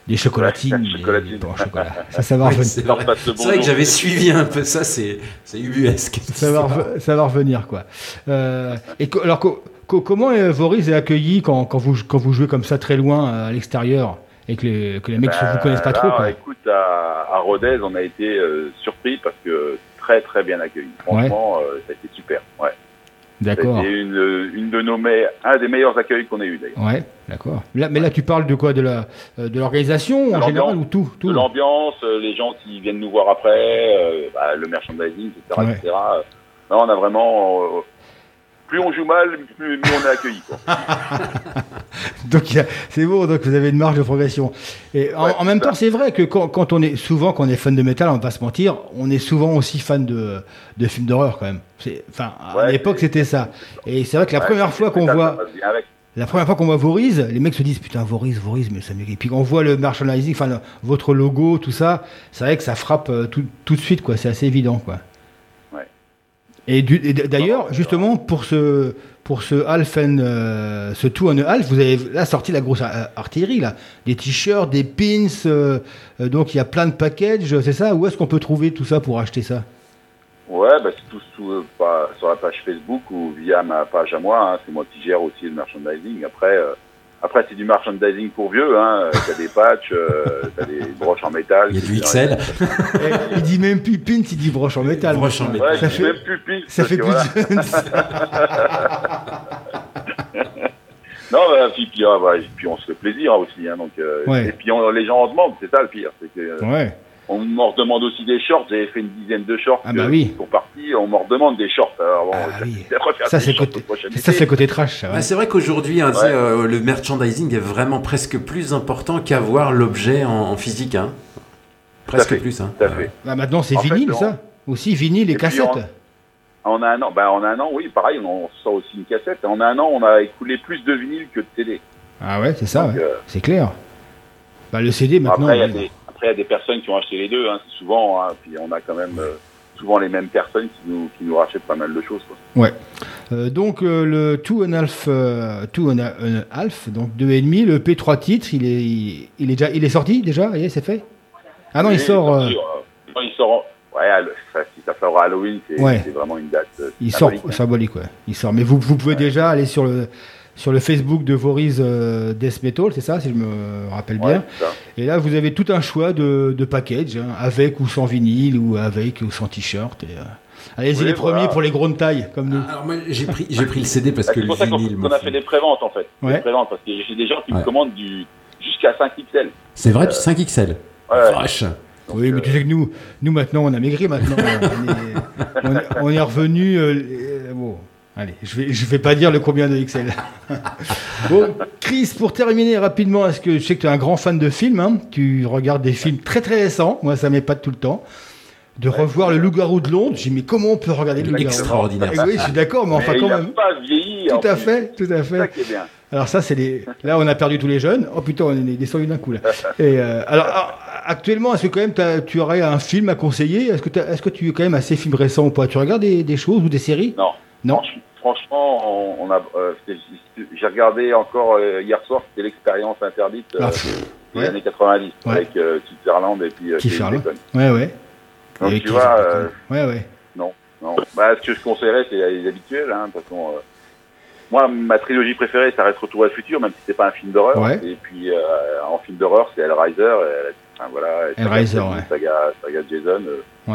des chocolatines. Pains au chocolat. <laughs> Ça, ça va Oui, revenir. c'est vrai, que j'avais suivi un peu ça, c'est c'est ubuesque. Ça va, rev- ça va revenir, quoi. Euh, et co- alors, co- co- comment euh, Voris est accueilli quand, quand, vous, quand vous jouez comme ça très loin euh, à l'extérieur et que les, que les mecs ne vous connaissent pas Bah, trop, quoi? Écoute, à, à Rodez, on a été euh, surpris parce que très très bien accueillis. Franchement, euh, ça a été super. Ouais. D'accord. C'était une, une de nos me- un des meilleurs accueils qu'on ait eu d'ailleurs. Ouais, d'accord. Là, mais là, tu parles de quoi? De la euh, de l'organisation en général ou tout, tout? De l'ambiance, euh, les gens qui viennent nous voir après, euh, bah, le merchandising, etc. Ouais. etc. Là, on a vraiment. Plus on joue mal, plus mieux on est accueilli. Quoi. <laughs> Donc c'est beau, donc vous avez une marge de progression. Et en, Ouais, en même temps, c'est vrai que quand, quand on est souvent, quand on est fan de métal, on va pas se mentir, on est souvent aussi fan de, de films d'horreur quand même. Enfin, à Ouais, l'époque, c'était ça. Et c'est vrai que la Ouais, première fois qu'on voit. La première fois qu'on voit Voriz, les mecs se disent putain Voriz, Voriz, mais ça mérite. Puis quand on voit le merchandising, enfin votre logo, tout ça, c'est vrai que ça frappe euh, tout, tout de suite, quoi. C'est assez évident, quoi. Et, d'ailleurs, justement, pour ce pour ce half and, euh, ce two and a half, vous avez là sorti la grosse a- artillerie là, des t-shirts, des pins, euh, euh, donc il y a plein de packages, c'est ça? Où est-ce qu'on peut trouver tout ça pour acheter ça? Ouais, bah, c'est tout euh, pas- sur la page Facebook ou via ma page à moi. hein. C'est moi qui gère aussi le merchandising. Après, euh, après c'est du merchandising pour vieux. Hein. Euh, T'as des patchs, euh, t'as des broches en métal. Il y a du XL. Eh, Il dit même plus pins, il dit broche en métal. Broche en métal. Ouais, Ça fait- même plus pile. Ça fait plus voilà. <laughs> Non, bah, puis, puis, ah, on se fait plaisir hein, aussi. Hein, donc, euh, Ouais. Et puis on- les gens en demandent, c'est ça le pire. C'est que, euh, Ouais. On m'en redemande aussi des shorts. J'avais fait une dizaine de shorts Ah bah euh, oui. sont partis. On m'en redemande des shorts. Alors, bon, Ah ça, oui. <laughs> Ça, des c'est shorts côté- côté trash, ouais. Ouais, c'est vrai qu'aujourd'hui, hein, Ouais. euh, le merchandising est vraiment presque plus important qu'avoir l'objet en, en physique. Hein. Presque fait, plus. Hein. Bah, maintenant, c'est fait, vinyle, on- ça. Aussi, vinyle et, Et puis, cassette. En un an, bah, en un an, oui, pareil, on sort aussi une cassette. En un an, on a écoulé plus de vinyle que de CD. Ah ouais, c'est ça, ouais. euh, c'est clair. Bah, le CD, maintenant. après, il y a des, après, il y a des personnes qui ont acheté les deux, hein, c'est souvent. Hein, puis on a quand même euh, souvent les mêmes personnes qui nous, qui nous rachètent pas mal de choses. Quoi. Euh, donc, euh, le Two and Half, two and Half, donc deux et demi, le P3 titres, il est, il, il est déjà, il est sorti déjà, ça y est, c'est fait? Ah non, il sort, non, il sort. Ouais, ça, si ça fait Halloween, c'est Ouais. c'est vraiment une date. il sort symbolique, hein. symbolique, ouais. Il sort. Mais vous, vous pouvez déjà aller sur le, sur le Facebook de Voriz euh, Death Metal, c'est ça, si je me rappelle Ouais, bien. c'est. Et là, vous avez tout un choix de, de packages, hein, avec ou sans vinyle, ou avec ou sans t-shirt. euh, Allez-y Oui, les voilà. premiers pour les grandes tailles, comme nous. Alors moi, j'ai pris, j'ai pris le CD parce que C'est le pour ça qu'on vinyle. qu'on m'en a fait des préventes en fait. Ouais. Des préventes, parce que j'ai des gens qui Ouais. me commandent du jusqu'à 5 XL. C'est vrai, du 5XL. Ouais. Vache. Oui, mais tu sais que nous, nous maintenant, on a maigri maintenant. on, est, <laughs> on est- on est revenu. euh, euh, allez, je vais, je vais pas dire le combien de XL. <laughs> bon, Chris, pour terminer rapidement, est-ce que je sais que tu es un grand fan de films, hein, tu regardes des films très très récents, moi ça m'épate tout le temps. De revoir le Loup-garou de Londres, j'ai dit mais comment on peut regarder le Loup-garou Extraordinaire. Eh Oui, je suis d'accord, mais enfin quand il a même. pas vieilli. Tout à fait, tout à ça fait. qui est bien. Alors ça, c'est les. Là, on a perdu tous les jeunes. Oh putain, on est descendu d'un coup là. <laughs> Et euh, alors, ah, actuellement, est-ce que quand même tu aurais un film à conseiller? Est-ce que, est-ce que tu es quand même assez film récent ou pas? Tu regardes des, des choses ou des séries? Non. Non. Franch- Franchement, on, on a. euh, c'était- J'ai regardé encore euh, hier soir, c'était l'expérience interdite euh, Ah, pff, des ouais. années 90 Ouais. avec euh, Sutherland et puis euh, Keith. Bacon. Ouais, ouais. Donc Avec tu Keith vois, euh, Ouais, ouais. non. Bah, ce que je conseillerais, c'est les habituels. Hein, façon, euh, moi, ma trilogie préférée, ça reste Retour à le futur, même si c'est pas un film d'horreur. Ouais. Et puis, euh, en film d'horreur, c'est Hellraiser. Et, enfin, voilà, et Hellraiser, saga, ouais. Saga, saga Jason. euh, S'il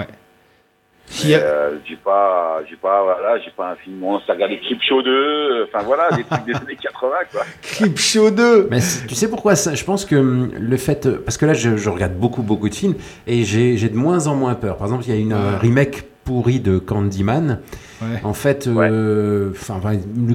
a- euh, j'ai pas, j'ai pas, voilà, j'ai pas un film. On s'est regardé Creepshow 2. euh, Enfin voilà, des trucs des années 80, quoi. <laughs> Creepshow 2 Mais c'est- tu sais pourquoi ça Je pense que hum, le fait. Parce que là, je, je regarde beaucoup, beaucoup de films et j'ai j'ai de moins en moins peur. Par exemple, il y a une euh, Ouais. remake pourri de Candyman. Ouais. En fait, euh,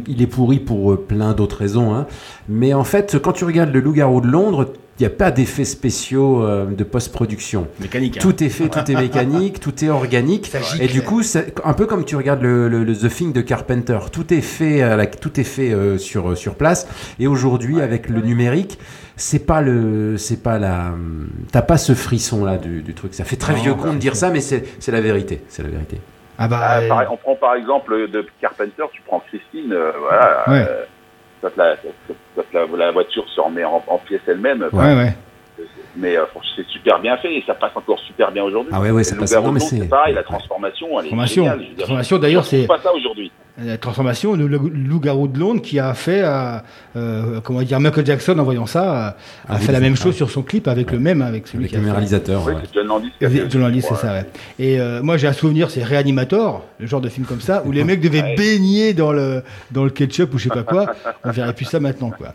il- est pourri pour euh, plein d'autres raisons. hein. Mais en fait, quand tu regardes Le Loup-garou de Londres, il n'y a pas d'effets spéciaux euh, de post-production. Mécanique. hein. Tout est fait, tout est <laughs> mécanique, tout est organique. Et du coup, c'est un peu comme tu regardes le, le- le The Thing de Carpenter. Tout est fait, à la- tout est fait euh, sur sur place. Et aujourd'hui, avec le numérique, c'est pas le, c'est pas la, t'as pas ce frisson là du, du truc. Ça fait très Non, vieux con de dire ça, mais c'est c'est la vérité. C'est la vérité. Ah bah. Ah, euh, pareil, on prend par exemple de Carpenter, tu prends Christine, euh, voilà. Ouais. euh, quand la, quand la, la voiture se remet en, en pièces elle-même, Ouais, ouais. Mais euh, c'est super bien fait et ça passe encore super bien aujourd'hui. Ah ouais, ouais, ça passe- Londres, c'est- pareil, la transformation, elle est Transformation. Transformation, d'ailleurs, c'est- pas ça aujourd'hui. La transformation, le loup- loup-garou de Londres qui a fait, euh, euh, comment dire, Michael Jackson en voyant ça, a, a Ah oui, fait la même chose sur son clip avec le même, avec celui Avec qui a le même fait. réalisateur. Ouais. John Landis a John Landis, c'est ça, ouais. Et euh, moi, j'ai un souvenir, c'est Reanimator, le genre de film comme ça, où les mecs devaient Ouais. baigner dans le, dans le ketchup ou je sais pas quoi. On verrait plus ça maintenant, quoi.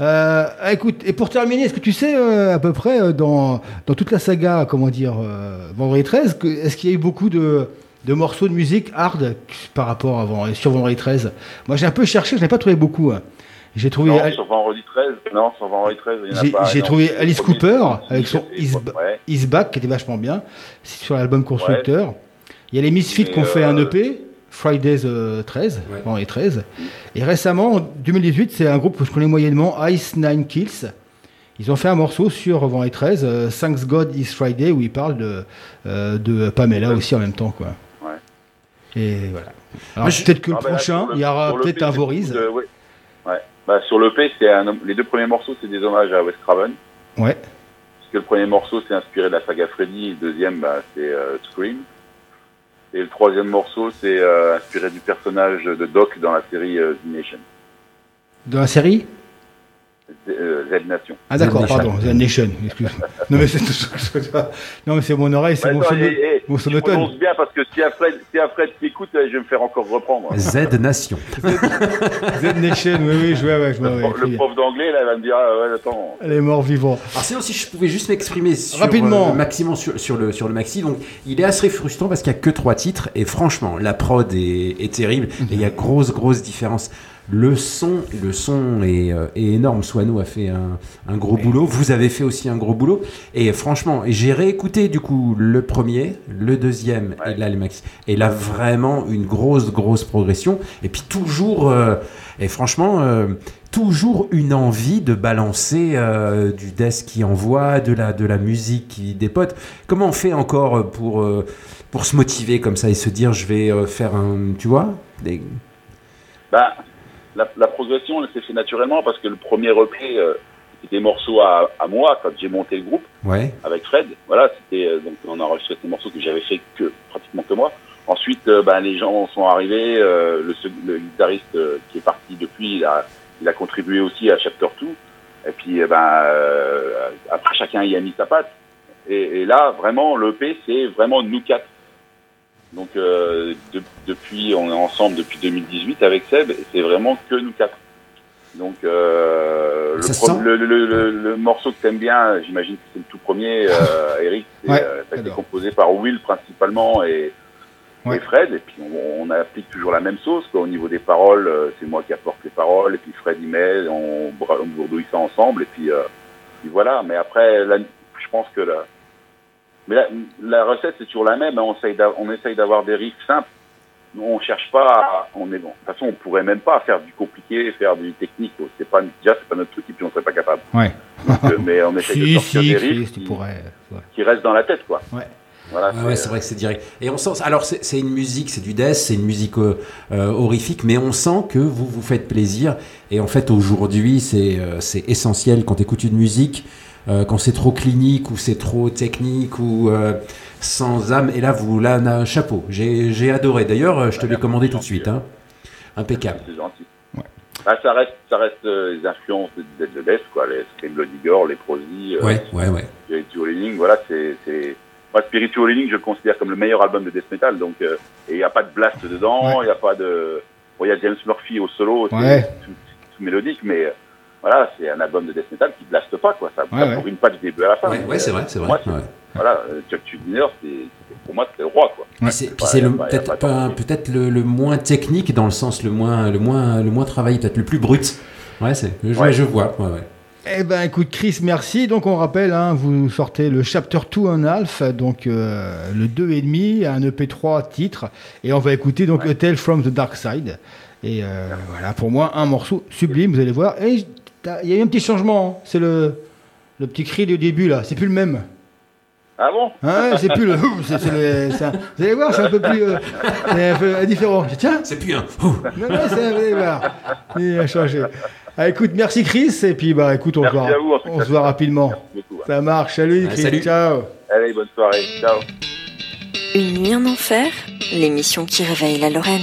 Euh, écoute, et pour terminer, est-ce que tu sais euh, à peu près euh, dans, dans toute la saga, comment dire, euh, Vendredi 13, que- est-ce qu'il y a eu beaucoup de, de morceaux de musique hard par rapport à Vend- sur Vendredi 13 Moi, j'ai un peu cherché, je n'ai pas trouvé beaucoup. hein. J'ai trouvé. Non, sur Vendredi 13, non, sur Vendredi 13, il y en a pas. j'ai trouvé Alice Cooper avec son Is- ouais. Back qui était vachement bien. Sur l'album Constructeur. Il y a les Misfits qui ont fait euh, un EP. Fridays euh, 13, Ouais. Vendredi 13. Et récemment, en 2018, c'est un groupe que je connais moyennement, Ice Nine Kills. Ils ont fait un morceau sur Vendredi 13, euh, Thanks God Is Friday, où ils parlent de, euh, de Pamela aussi en même temps. Quoi. Ouais. Et voilà. Alors je- peut-être que le Ah, bah prochain, il y aura peut-être un de- ouais. Ouais. Bah, sur le P, c'est un, les deux premiers morceaux, c'est des hommages à Wes Craven. Ouais. Parce que le premier morceau, c'est inspiré de la saga Freddy, et le deuxième, bah, c'est euh, Scream. Et le troisième morceau, c'est euh, inspiré du personnage de Doc dans la série euh, The Nation, De la série? Z, euh, Z Nation. Ah d'accord, pardon, The Nation, excuse. <laughs> non mais c'est tout ce que Non mais c'est mon oreille, c'est mon, attends, sono- et- et- mon je sonotone. prononce bien parce que si Alfred, si Alfred qui écoute, euh, je vais me faire encore reprendre. Z Nation. <laughs> Z Nation, oui, oui, je vois, ouais, je vois, Le, prof- le prof d'anglais, là, il va me dire, ah, ouais, attends. Les morts vivants. Alors sinon, si je pouvais juste m'exprimer sur Rapidement. euh, Maximum sur, sur le sur le maxi, donc il est assez frustrant parce qu'il y a que trois titres et franchement la prod est, est terrible et il y a grosse grosse différence. Le son, le son est, euh, est énorme. Swano a fait un, un gros boulot. Vous avez fait aussi un gros boulot. Et franchement, j'ai réécouté du coup le premier, le deuxième et là les maxi. Et là vraiment une grosse grosse progression. Et puis toujours, euh, et franchement, euh, toujours une envie de balancer euh, du death qui envoie, de la, de la musique qui dépote. Comment on fait encore pour, euh, pour se motiver comme ça et se dire je vais euh, faire un. Tu vois des- Bah, la, la progression, elle s'est fait naturellement parce que le premier EP, euh, c'était des morceaux à, à moi quand j'ai monté le groupe Ouais, avec Fred. Voilà, c'était euh, donc on a enregistré ces morceaux que j'avais fait que pratiquement que moi. Ensuite, euh, ben, les gens sont arrivés. le, guitariste qui est parti depuis, il a, il a contribué aussi à Chapter 2. Et puis, ben, après, chacun y a mis sa patte. Et, et là, vraiment, l'EP, c'est vraiment nous quatre. Donc, euh, de- depuis, on est ensemble depuis 2018 avec Seb, et c'est vraiment que nous quatre. Donc, euh, le, pro- le, le, le- morceau que t'aimes bien, j'imagine que c'est le tout premier, euh, Eric, <laughs> c'est, Ouais, euh, ça a été composé par Will principalement et, Ouais. et Fred. Et puis, on, on applique toujours la même sauce. Quoi. Au niveau des paroles, euh, c'est moi qui apporte les paroles, et puis Fred y met, on, on bourdouille ça ensemble, et puis, euh, puis voilà. Mais après, je pense que la, mais la, la recette, c'est toujours la même. hein. On essaye on essaye d'avoir des riffs simples. On cherche pas. à- on est bon. De toute façon, on pourrait même pas faire du compliqué, faire du technique. C'est pas déjà, c'est pas notre truc, et puis on serait pas capable. Ouais. Donc, euh, mais on essaye de Si, sortir si, des riffs tu qui, pourrais. ouais. qui restent dans la tête, quoi. Ouais. Voilà. Ah ouais, c'est vrai que c'est direct. Et on sent. Alors c'est une musique, c'est du death, c'est une musique euh, euh, horrifique, mais on sent que vous vous faites plaisir. Et en fait, aujourd'hui, c'est euh, c'est essentiel quand tu écoutes une musique, euh, quand c'est trop clinique ou c'est trop technique ou euh, sans âme. Et là, vous là, un chapeau. J'ai adoré. D'ailleurs, euh, je te l'ai commandé tout de suite. Hein. Impeccable. C'est gentil. Ouais. Ah, ça reste, ça reste euh, les influences de, de, Death, quoi. Les Scream Bloody Gore, les euh, Ouais, ouais, ouais. Spiritual Healing, voilà, c'est, moi, Spiritual Healing, je le considère comme le meilleur album de death metal, donc, euh, et il n'y a pas de blast dedans, il Ouais. n'y a pas de, bon, il y a James Murphy au solo, c'est Ouais. tout, tout mélodique, mais, euh, voilà, c'est un album de death metal qui blaste pas, quoi, ça, Ouais, ça ouais. bourrine pas du début à la fin. Ouais, ouais, c'est vrai, c'est pour vrai. moi, ouais. Voilà, Chuck Schuldiner, c'est, pour moi, c'est le roi, quoi. Puis c'est, Ouais, peut-être, le, le moins technique dans le sens le moins, le moins, le moins travaillé, peut-être le plus brut. Ouais, c'est, je, Ouais. je vois. Ouais, ouais. Eh ben écoute Chris, merci. Donc on rappelle, hein, vous sortez le chapter 2 en half, donc euh, le 2 et demi, un EP3 titre, et on va écouter donc A Tale from the Dark Side. Et euh, voilà, pour moi, un morceau sublime, vous allez voir. Et il y a eu un petit changement, hein. c'est le, le petit cri du début là, c'est plus le même. Ah bon? Hein, c'est plus le. c'est- c'est le- c'est un- vous allez voir, c'est un peu plus. euh, c'est un peu différent. Tiens, C'est plus un. Ouh. non, non, c'est vous allez voir. Il a changé. Ah, écoute, merci Chris, et puis bah écoute, on se Merci voit, à vous, en tout on se voit rapidement. Merci beaucoup. Ça marche, salut Ah, Chris, salut. ciao. Allez, bonne soirée. Ciao. Une nuit en enfer, l'émission qui réveille la Lorraine.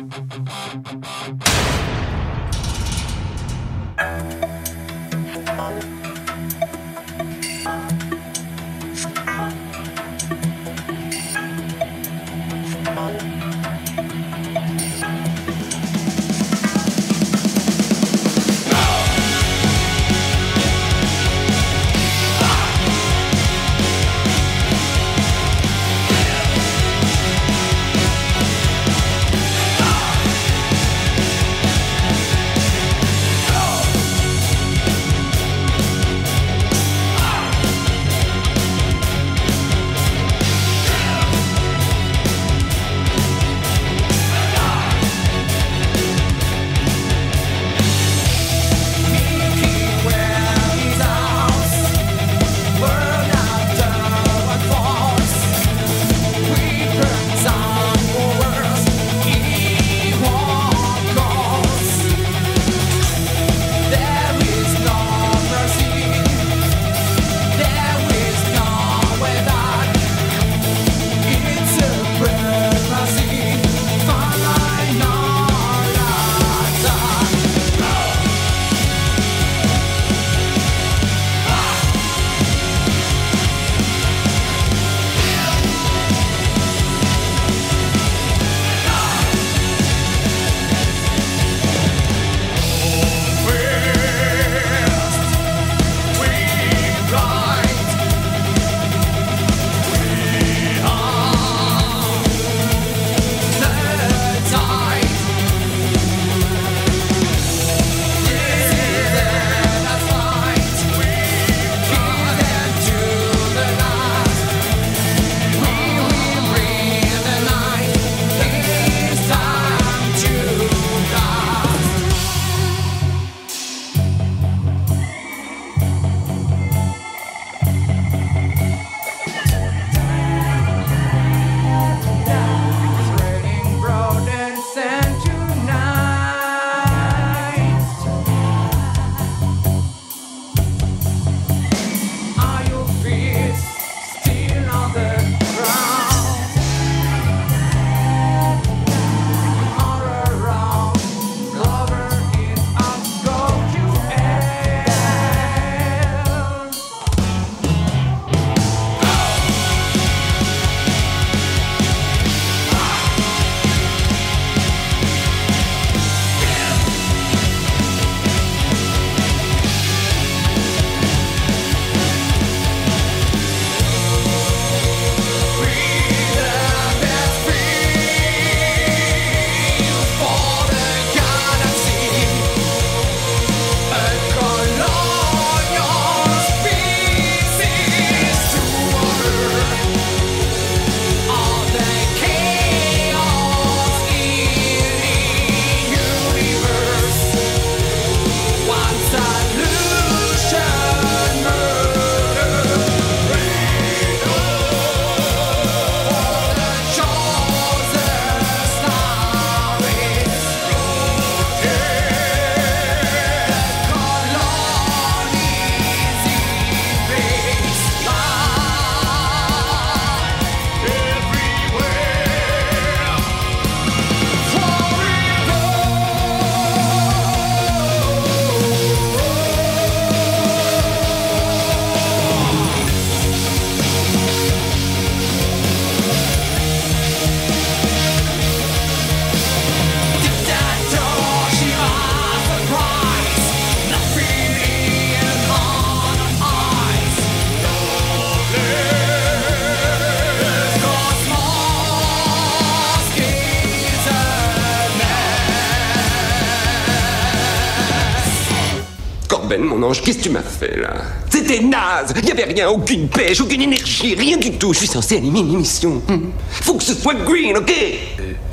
Mon ange, qu'est-ce que tu m'as fait là? C'était naze Il y avait rien, aucune pêche, aucune énergie, rien du tout. Je suis censé animer une émission. Hmm. Faut que ce soit green, ok?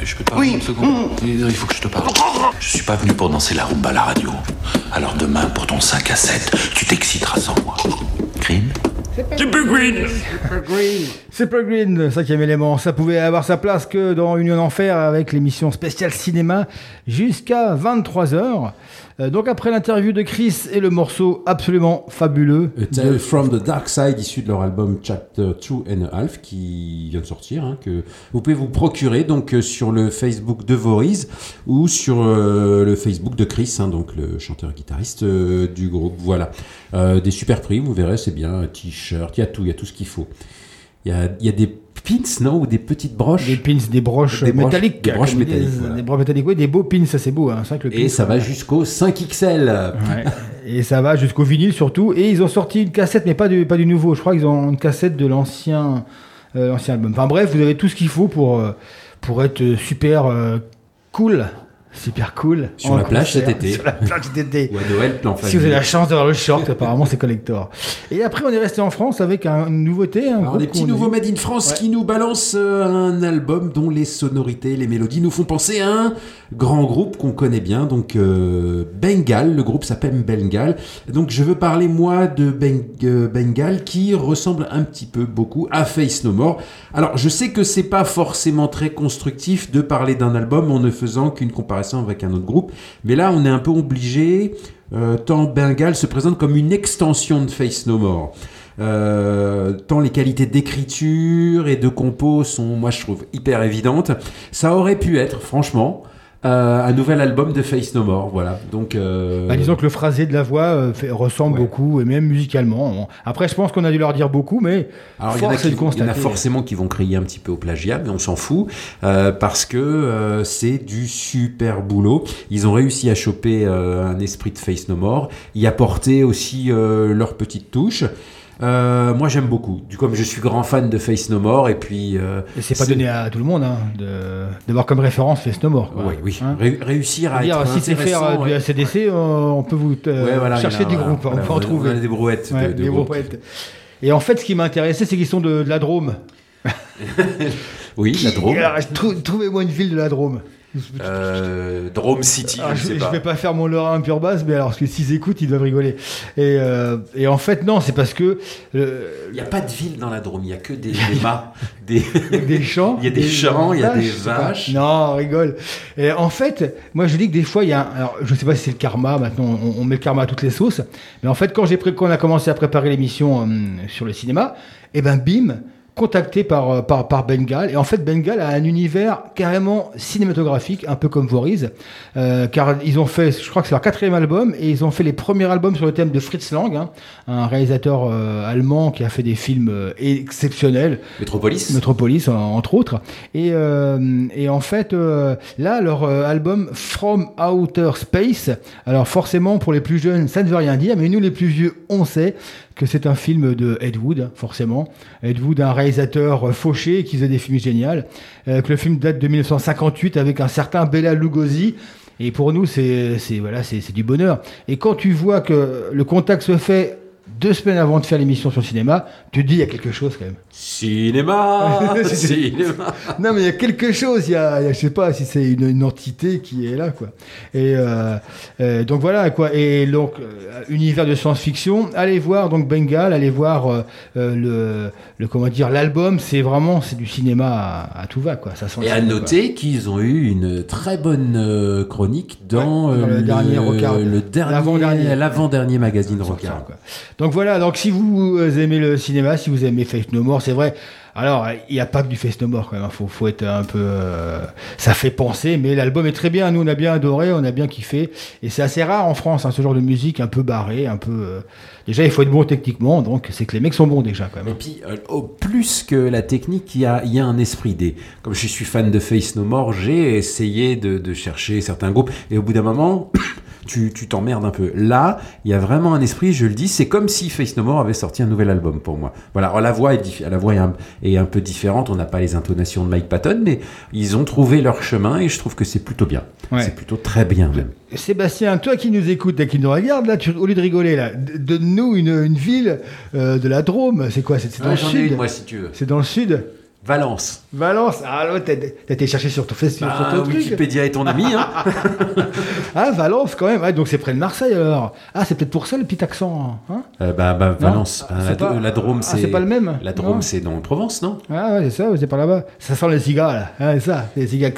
Je peux te parler Oui. une seconde Il faut que je te parle. Je suis pas venu pour danser la rumba à la radio. Alors demain, pour ton 5 à 7, tu t'exciteras sans moi. Green? C'est plus green Simple Green, cinquième élément, ça pouvait avoir sa place que dans Union Enfer avec l'émission spéciale cinéma jusqu'à 23h. Donc après l'interview de Chris et le morceau absolument fabuleux. A Tale from the Dark Side, issu de leur album Chapter 2 and a Half, qui vient de sortir, hein, que vous pouvez vous procurer donc euh, sur le Facebook de Voriz ou sur euh, le Facebook de Chris, hein, donc le chanteur-guitariste euh, du groupe. Voilà. Euh, des super prix, vous verrez, c'est bien. Un t-shirt, il y a tout, il y a tout ce qu'il faut. Il y a, il y a des pins, non Ou des petites broches Des pins, des broches Des métalliques. des broches métalliques, voilà. Des broches métalliques, oui, des beaux pins, ça c'est beau. Hein, le Et ça va jusqu'au 5XL. Ouais. Et ça va jusqu'au vinyle surtout. Et ils ont sorti une cassette, mais pas du, pas du nouveau. Je crois qu'ils ont une cassette de l'ancien euh, album. Enfin bref, vous avez tout ce qu'il faut pour, euh, pour être super euh, cool. Super cool. Sur En la plage concert. cet été. Sur la plage cet été. Ou à Noël, plan Si vous avez la chance d'avoir le short, apparemment c'est collector. Et après, on est resté en France avec un- une nouveauté. Un Alors, des petits nouveaux Made in France Ouais. qui nous balancent euh, un album dont les sonorités, les mélodies nous font penser à un grand groupe qu'on connaît bien, donc euh, Bengal. Le groupe s'appelle Bengal. Donc je veux parler moi de Ben- euh, Bengal qui ressemble un petit peu beaucoup à Face No More. Alors je sais que c'est pas forcément très constructif de parler d'un album en ne faisant qu'une comparaison avec un autre groupe, mais là on est un peu obligé. euh, tant Bengal se présente comme une extension de Face No More. Euh, tant les qualités d'écriture et de compo sont, moi je trouve, hyper évidentes. Ça aurait pu être, franchement, euh, un nouvel album de Face No More. Voilà. Donc, euh, Bah, disons que le phrasé de la voix euh, fait- ressemble beaucoup, et même musicalement. Après, je pense qu'on a dû leur dire beaucoup, mais Alors, il y, en a force est qui- de il y en constater. a forcément qui vont crier un petit peu au plagiat, mais on s'en fout, euh, parce que euh, c'est du super boulot. Ils ont réussi à choper euh, un esprit de Face No More, y apporter aussi euh, leur petite touche. Euh, moi j'aime beaucoup, du comme je suis grand fan de Face No More et puis euh, Et c'est pas donné à tout le monde hein, de d'avoir comme référence Face No More. quoi. Oui, oui. Hein Ré- réussir à dire, être si c'est faire euh, du ouais. ACDC, euh, on peut vous Ouais, voilà, chercher du groupe, voilà, on peut en trouver. des brouettes de- Ouais, de des brouettes. Et en fait, ce qui m'a intéressé, c'est qu'ils sont de, de la Drôme. <laughs> Oui, la Drôme. Trouvez-moi une ville de la Drôme. Euh, Drome City, je je, sais je pas. vais pas faire mon Lorrain pure base, mais alors parce que s'ils écoutent, ils doivent rigoler. Et, euh, et en fait, non, c'est parce que euh, Il n'y a pas de ville dans la Drôme, il n'y a que des, des mâts. <laughs> Des... y <laughs> des champs, Il y a des champs, il y a des je vaches. Non, on rigole. Et en fait, moi je dis que des fois, il y a. un- alors, je sais pas si c'est le karma. Maintenant, on, on met le karma à toutes les sauces. Mais en fait, quand j'ai quand on a commencé à préparer l'émission euh, sur le cinéma, et ben bim, contacté par, euh, par, par Bengal. Et en fait, Bengal a un univers carrément cinématographique, un peu comme Voriz, euh, car ils ont fait, je crois que c'est leur quatrième album, et ils ont fait les premiers albums sur le thème de Fritz Lang, hein, un réalisateur euh, allemand qui a fait des films euh, exceptionnels. Metropolis. Metropolis, en- entre autres. Et, et en fait, là, leur album From Outer Space, alors forcément, pour les plus jeunes, ça ne veut rien dire, mais nous, les plus vieux, on sait que c'est un film de Ed Wood, forcément. Ed Wood, un réalisateur fauché qui faisait des films géniaux. Euh, que le film date de 1958 avec un certain Bela Lugosi. Et pour nous, c'est voilà, c'est du bonheur. Et quand tu vois que le contact se fait deux semaines avant de faire l'émission sur le cinéma, tu te dis il y a quelque chose quand même. Cinéma <laughs> Cinéma Non, mais il y a quelque chose. Il y a, il y a- je sais pas si c'est une, une entité qui est là, quoi. Et euh, euh, donc voilà, quoi. Et donc euh, univers de science-fiction. Allez voir donc Bengal. Allez voir le, le comment dire l'album. C'est vraiment c'est du cinéma à, à tout va, quoi. Ça sent le Et à cinéma, noter qu'ils ont eu une très bonne chronique dans, Ouais, dans le dernier Rocard. le dernier, L'avant-dernier. l'avant-dernier magazine. Rocard. Quoi. Donc voilà. Donc si vous aimez le cinéma, si vous aimez Face No More, c'est vrai. Alors, il n'y a pas que du Face quand même. hein. Faut, faut être un peu. euh, ça fait penser, mais l'album est très bien. Nous, on a bien adoré, on a bien kiffé. Et c'est assez rare en France, hein, ce genre de musique un peu barré, un peu. euh, Déjà, il faut être bon techniquement, donc c'est que les mecs sont bons déjà, quand même. Et puis, euh, au plus que la technique, il y a, il y a un esprit. Des, comme je suis fan de Face No More, j'ai essayé de, de chercher certains groupes. Et au bout d'un moment, <coughs> tu t'emmerdes un peu. Là, il y a vraiment un esprit, je le dis, c'est comme si Face No More avait sorti un nouvel album pour moi. Voilà, Alors, la voix est, diffé- la voix est un, est un peu différente, on n'a pas les intonations de Mike Patton, mais ils ont trouvé leur chemin et je trouve que c'est plutôt bien. Ouais. C'est plutôt très bien même. Sébastien, toi qui nous écoutes et qui nous regarde, là, tu, au lieu de rigoler, là, d- donne-nous une, une ville euh, de la Drôme. C'est quoi? C'est c'est dans le sud moi, si tu veux. C'est dans le sud Valence. Valence. Ah, l'autre, t'as été chercher sur ton Bah, sur truc. Wikipédia est ton ami. Hein. <laughs> Ah, Valence, quand même. Ah, donc c'est près de Marseille, alors. Ah, c'est peut-être pour ça le petit accent. Hein Euh, bah, bah, Valence. Ah, Bah, la, pas- la Drôme, ah, c'est. c'est pas le même La. Drôme, c'est dans Provence, non? Ah, ouais, c'est ça, c'est par là-bas. Ça sent les cigales. Ah, c'est ça, les cigales.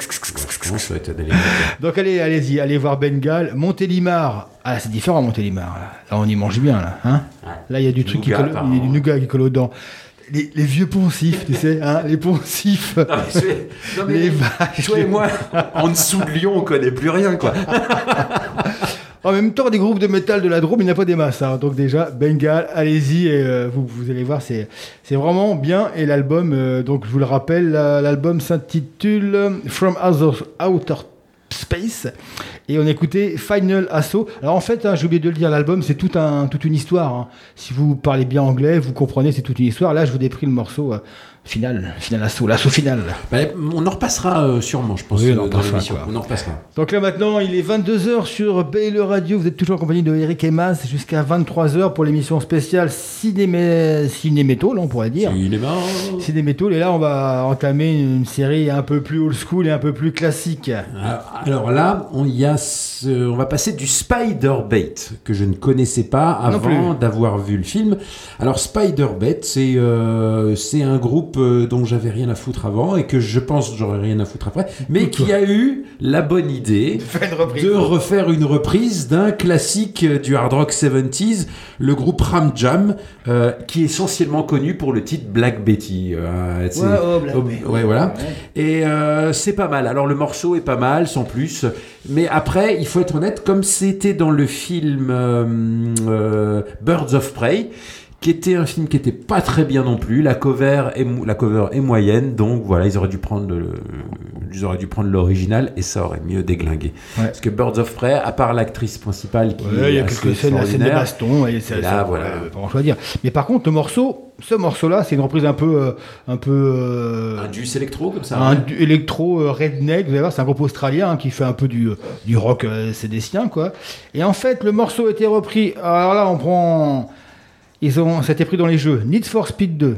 Donc allez, allez-y, allez voir Bengal. Montélimar. Ah, c'est différent, Montélimar. Là. Là, on y mange bien, là. Hein là, il y a du truc qui colle, il y a du nougat qui colle aux dents. Les, les vieux poncifs, tu sais, hein, les poncifs. Non, mais c'est- <laughs> non, mais les vaches. Toi et moi, en dessous de Lyon, on connaît plus rien, quoi. <laughs> En même temps, des groupes de métal de la Drôme, il n'y a pas des masses. hein. Donc déjà, Bengal, allez-y, et euh, vous, vous allez voir, c'est c'est vraiment bien. Et l'album, euh, donc je vous le rappelle, la- l'album s'intitule From Outer, Outer Space. Et on écoutait Final Assault. Alors en fait, hein, j'ai oublié de le dire, l'album, c'est tout un, toute une histoire. hein. Si vous parlez bien anglais, vous comprenez, c'est toute une histoire. Là, je vous décris le morceau euh, final, Final Assaut, l'assaut final. Bah, on en repassera euh, sûrement, je pense, Oui, on en euh, dans repassera. On en repassera. Donc là maintenant, il est 22h sur BL Radio. Vous êtes toujours en compagnie de Eric et Mas jusqu'à 23h pour l'émission spéciale Cinémé... Cinéméto, là on pourrait dire. Cinéma. Cinéméto. Et là, on va entamer une série un peu plus old school et un peu plus classique. Ah, Alors là, on, y a ce- on va passer du Spider-Bait, que je ne connaissais pas avant d'avoir vu le film. Alors Spider-Bait, c'est euh, c'est un groupe euh, dont j'avais rien à foutre avant et que je pense j'aurais rien à foutre après, mais qui a eu la bonne idée <laughs> de refaire une reprise d'un classique euh, du hard rock 70s, le groupe Ram Jam, euh, qui est essentiellement connu pour le titre Black Betty. Euh, Ouais, oh, Black oh, Betty. ouais, voilà. Ouais. Et euh, c'est pas mal. Alors le morceau est pas mal, sans plus. Mais après, il faut être honnête, comme c'était dans le film Birds of Prey, qui était un film qui était pas très bien non plus. La cover est, la cover est moyenne, donc voilà, ils auraient dû prendre le, ils auraient dû prendre l'original et ça aurait mieux déglingué. Ouais. Parce que Birds of Prey, à part l'actrice principale qui Ouais, il y a quelques scènes, la scène de baston, et Et là, voilà. ouais, pas grand-chose à dire. Mais par contre, le morceau, ce morceau-là, c'est une reprise un peu, euh, un peu, euh, un électro comme ça. un ouais. électro euh, redneck, vous allez voir, c'est un groupe australien hein, qui fait un peu du, euh, du rock euh, sédécien, quoi. Et en fait, le morceau a été repris. Alors là, on prend. Ils ont, ça a été pris dans les jeux. Need for Speed 2,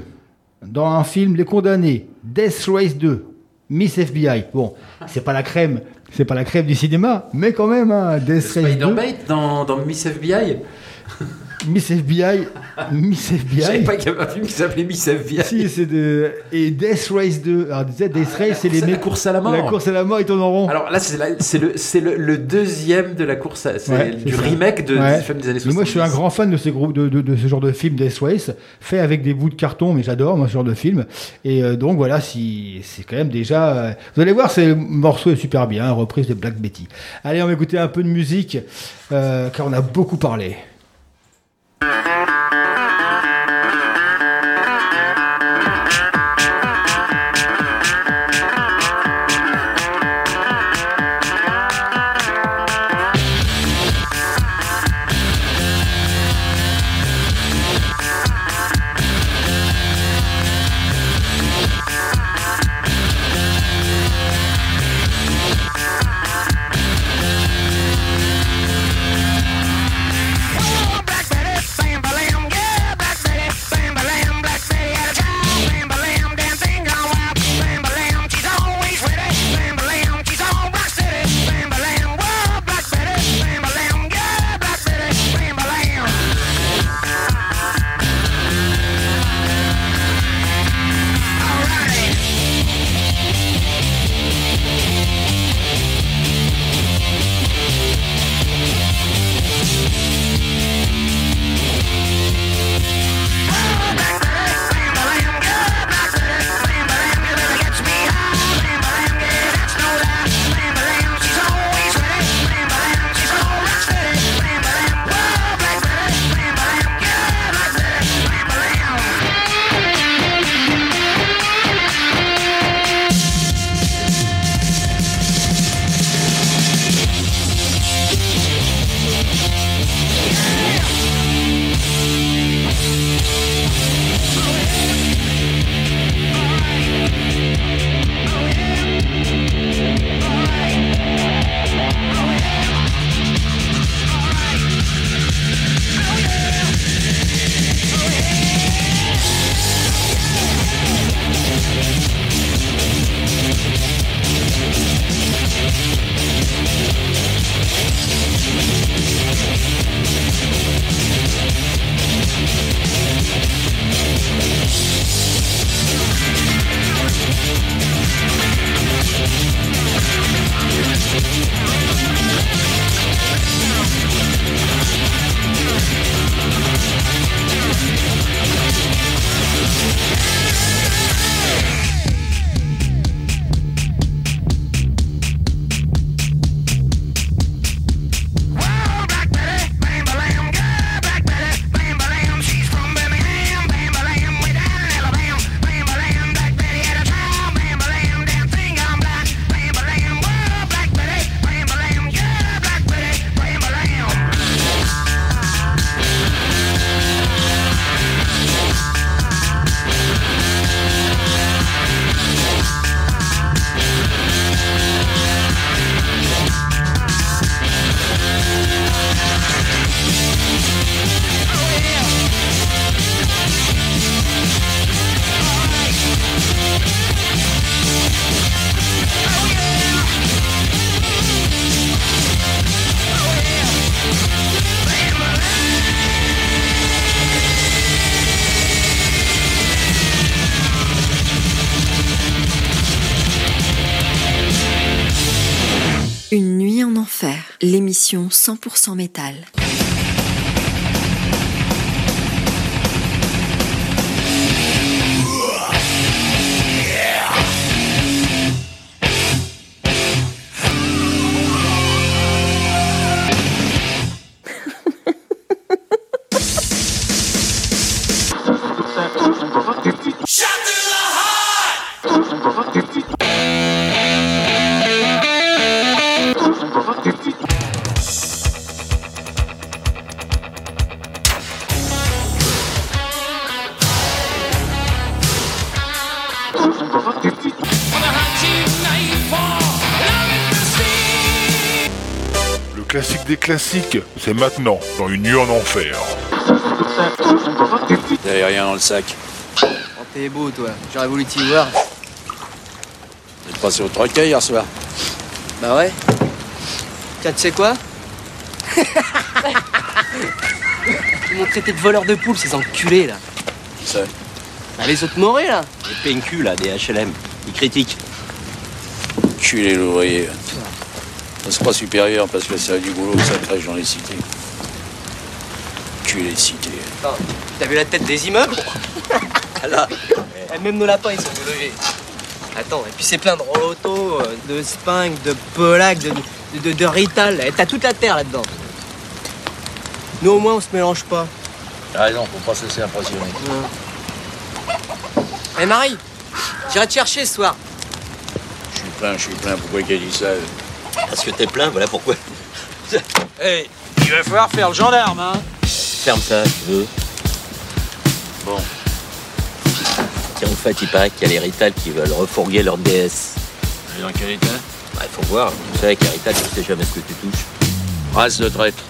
dans un film Les Condamnés, Death Race 2, Miss FBI. Bon, c'est pas la crème, c'est pas la crème du cinéma, mais quand même, hein, Death Race 2, Spider-Bait dans, dans Miss FBI. <laughs> Miss FBI, Miss Je savais FBI. pas qu'il y avait un film qui s'appelait Miss FBI. Si, c'est de. Et Death Race 2. Alors, Death Race, c'est les la course à la mort. La course à la mort, ils tournent en rond. Alors là, c'est le, le, le deuxième de la course, à- c'est Ouais, du remake de, Ouais. du film des années 70. Mais moi, je suis un grand fan de, ces groupes, de, de, de ce genre de film Death Race, fait avec des bouts de carton, mais j'adore moi ce genre de film. Et euh, donc voilà, si, c'est quand même déjà. euh, vous allez voir, le morceau est super bien, reprise de Black Betty. Allez, on va écouter un peu de musique, euh, car on a beaucoup parlé. Black l'émission 100% métal. Des classiques, c'est maintenant dans une nuit en enfer. T'avais rien dans le sac. Oh, T'es beau, toi. J'aurais voulu t'y voir. T'es passé au troquet hier soir. Bah ouais. Tiens, tu sais quoi? <laughs> Ils m'ont traité de voleur de poules, ces enculés, là. Qui ça Bah, les autres morés, là. Les PNQ, là, des HLM. Ils critiquent. Culé l'ouvrier. Se croit supérieur parce que ça a du boulot que ça crèche dans les cités. Culé de cité. Attends, t'as vu la tête des immeubles <laughs> Là. Eh, Même nos lapins, ils sont logés. Attends, et puis c'est plein de rotos, euh, de spinks, de polacs, de, de, de, de rital. Eh, T'as toute la terre là-dedans. Nous, au moins, on se mélange pas. T'as raison, faut pas se laisser impressionner. Eh, Marie, j'irai te chercher ce soir. Je suis plein, je suis plein. Pourquoi qu'elle dit ça? Parce que t'es plein, voilà pourquoi. <laughs> Hey, il va falloir faire le gendarme, hein Ferme ça, tu veux. Bon. Tiens, en fait, il paraît qu'il y a les Rital qui veulent refourguer leur DS. Et dans quel état Bah, il faut voir. Tu sais, avec les Rital, tu sais jamais ce que tu touches. Race de traître.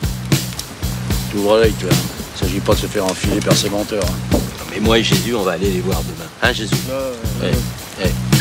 T'ouvres l'œil, toi. Il s'agit pas de se faire enfiler par ces menteurs. hein. Mais moi et Jésus, on va aller les voir demain. Hein, Jésus? It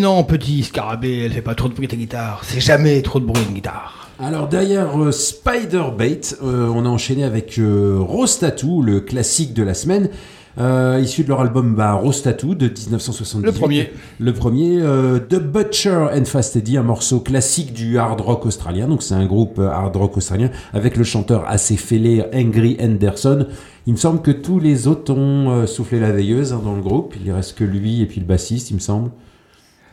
Non, petit scarabée, elle fait pas trop de bruit ta guitare. C'est jamais trop de bruit une guitare. Alors derrière euh, Spider Bait, euh, on a enchaîné avec euh, Rose Tattoo, le classique de la semaine. Euh, issu de leur album bah, Rose Tattoo de 1978. Le premier. Le premier, euh, The Butcher and Fast Eddie, un morceau classique du hard rock australien. Donc c'est un groupe hard rock australien avec le chanteur assez fêlé Angry Anderson. Il me semble que tous les autres ont soufflé la veilleuse hein, dans le groupe. Il reste que lui et puis le bassiste, il me semble.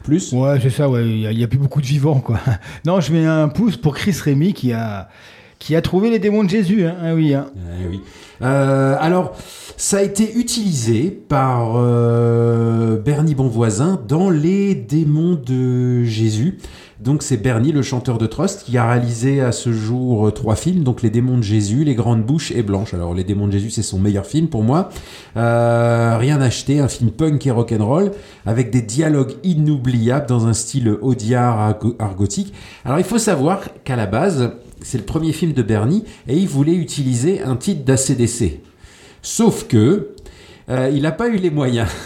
Ouais, c'est ça, ouais. Il n'y a, plus beaucoup de vivants, quoi. <laughs> Non, je mets un pouce pour Chris Rémy qui a, qui a trouvé les démons de Jésus, hein. Ah oui. Hein. Eh oui. Euh, alors, ça a été utilisé par euh, Bernie Bonvoisin dans Les démons de Jésus. Donc c'est Bernie, le chanteur de Trust, qui a réalisé à ce jour euh, trois films, donc Les démons de Jésus, Les grandes bouches et Blanche. Alors Les démons de Jésus, c'est son meilleur film pour moi. Euh, Rien acheté, un film punk et rock'n'roll, avec des dialogues inoubliables dans un style audiard argo- argotique. Alors il faut savoir qu'à la base, c'est le premier film de Bernie et il voulait utiliser un titre d'ACDC. Sauf que euh, il n'a pas eu les moyens. <laughs>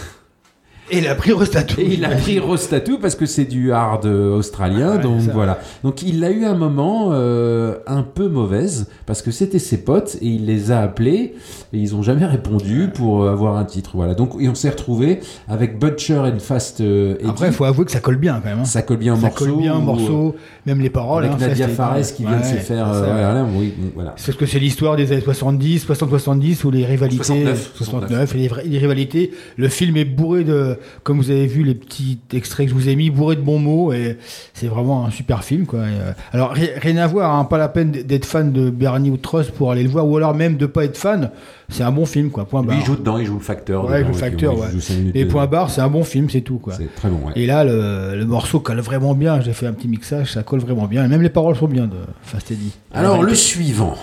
Et il a pris Rostatou. Et il a pris Rostatou parce que c'est du hard euh, australien, donc ça. voilà. Donc il a eu un moment euh, un peu mauvaise parce que c'était ses potes et il les a appelés et ils ont jamais répondu pour euh, avoir un titre, voilà. Donc et on s'est retrouvé avec Butcher and Fast. euh. Après, il faut avouer que ça colle bien quand même. hein. Ça colle bien en Ça morceaux. colle bien en morceaux, même les paroles. Avec hein, Nadia ça, Fares qui vient de se faire. euh, ça. voilà, oui, voilà. C'est parce que c'est l'histoire des années 70, 60-70, où les rivalités. 69, 69, et les, vra- les rivalités. Le film est bourré de, comme vous avez vu les petits extraits que je vous ai mis, bourré de bons mots, et c'est vraiment un super film, quoi. Et, euh, alors, ri- rien à voir, hein, pas la peine d'être fan de Bernie ou pour aller le voir, ou alors même de pas être fan, c'est un bon film, quoi. Point Lui, barre. il joue dedans, il joue le facteur. Ouais, il dedans, joue le et facteur, ouais, joue point barre, c'est un bon film, c'est tout, quoi. C'est très bon, ouais. Et là, le, le morceau colle vraiment bien. J'ai fait un petit mixage, ça colle vraiment bien. Et même les paroles sont bien de Fast Eddie. Alors le suivant,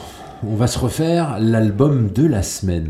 on va se refaire l'album de la semaine.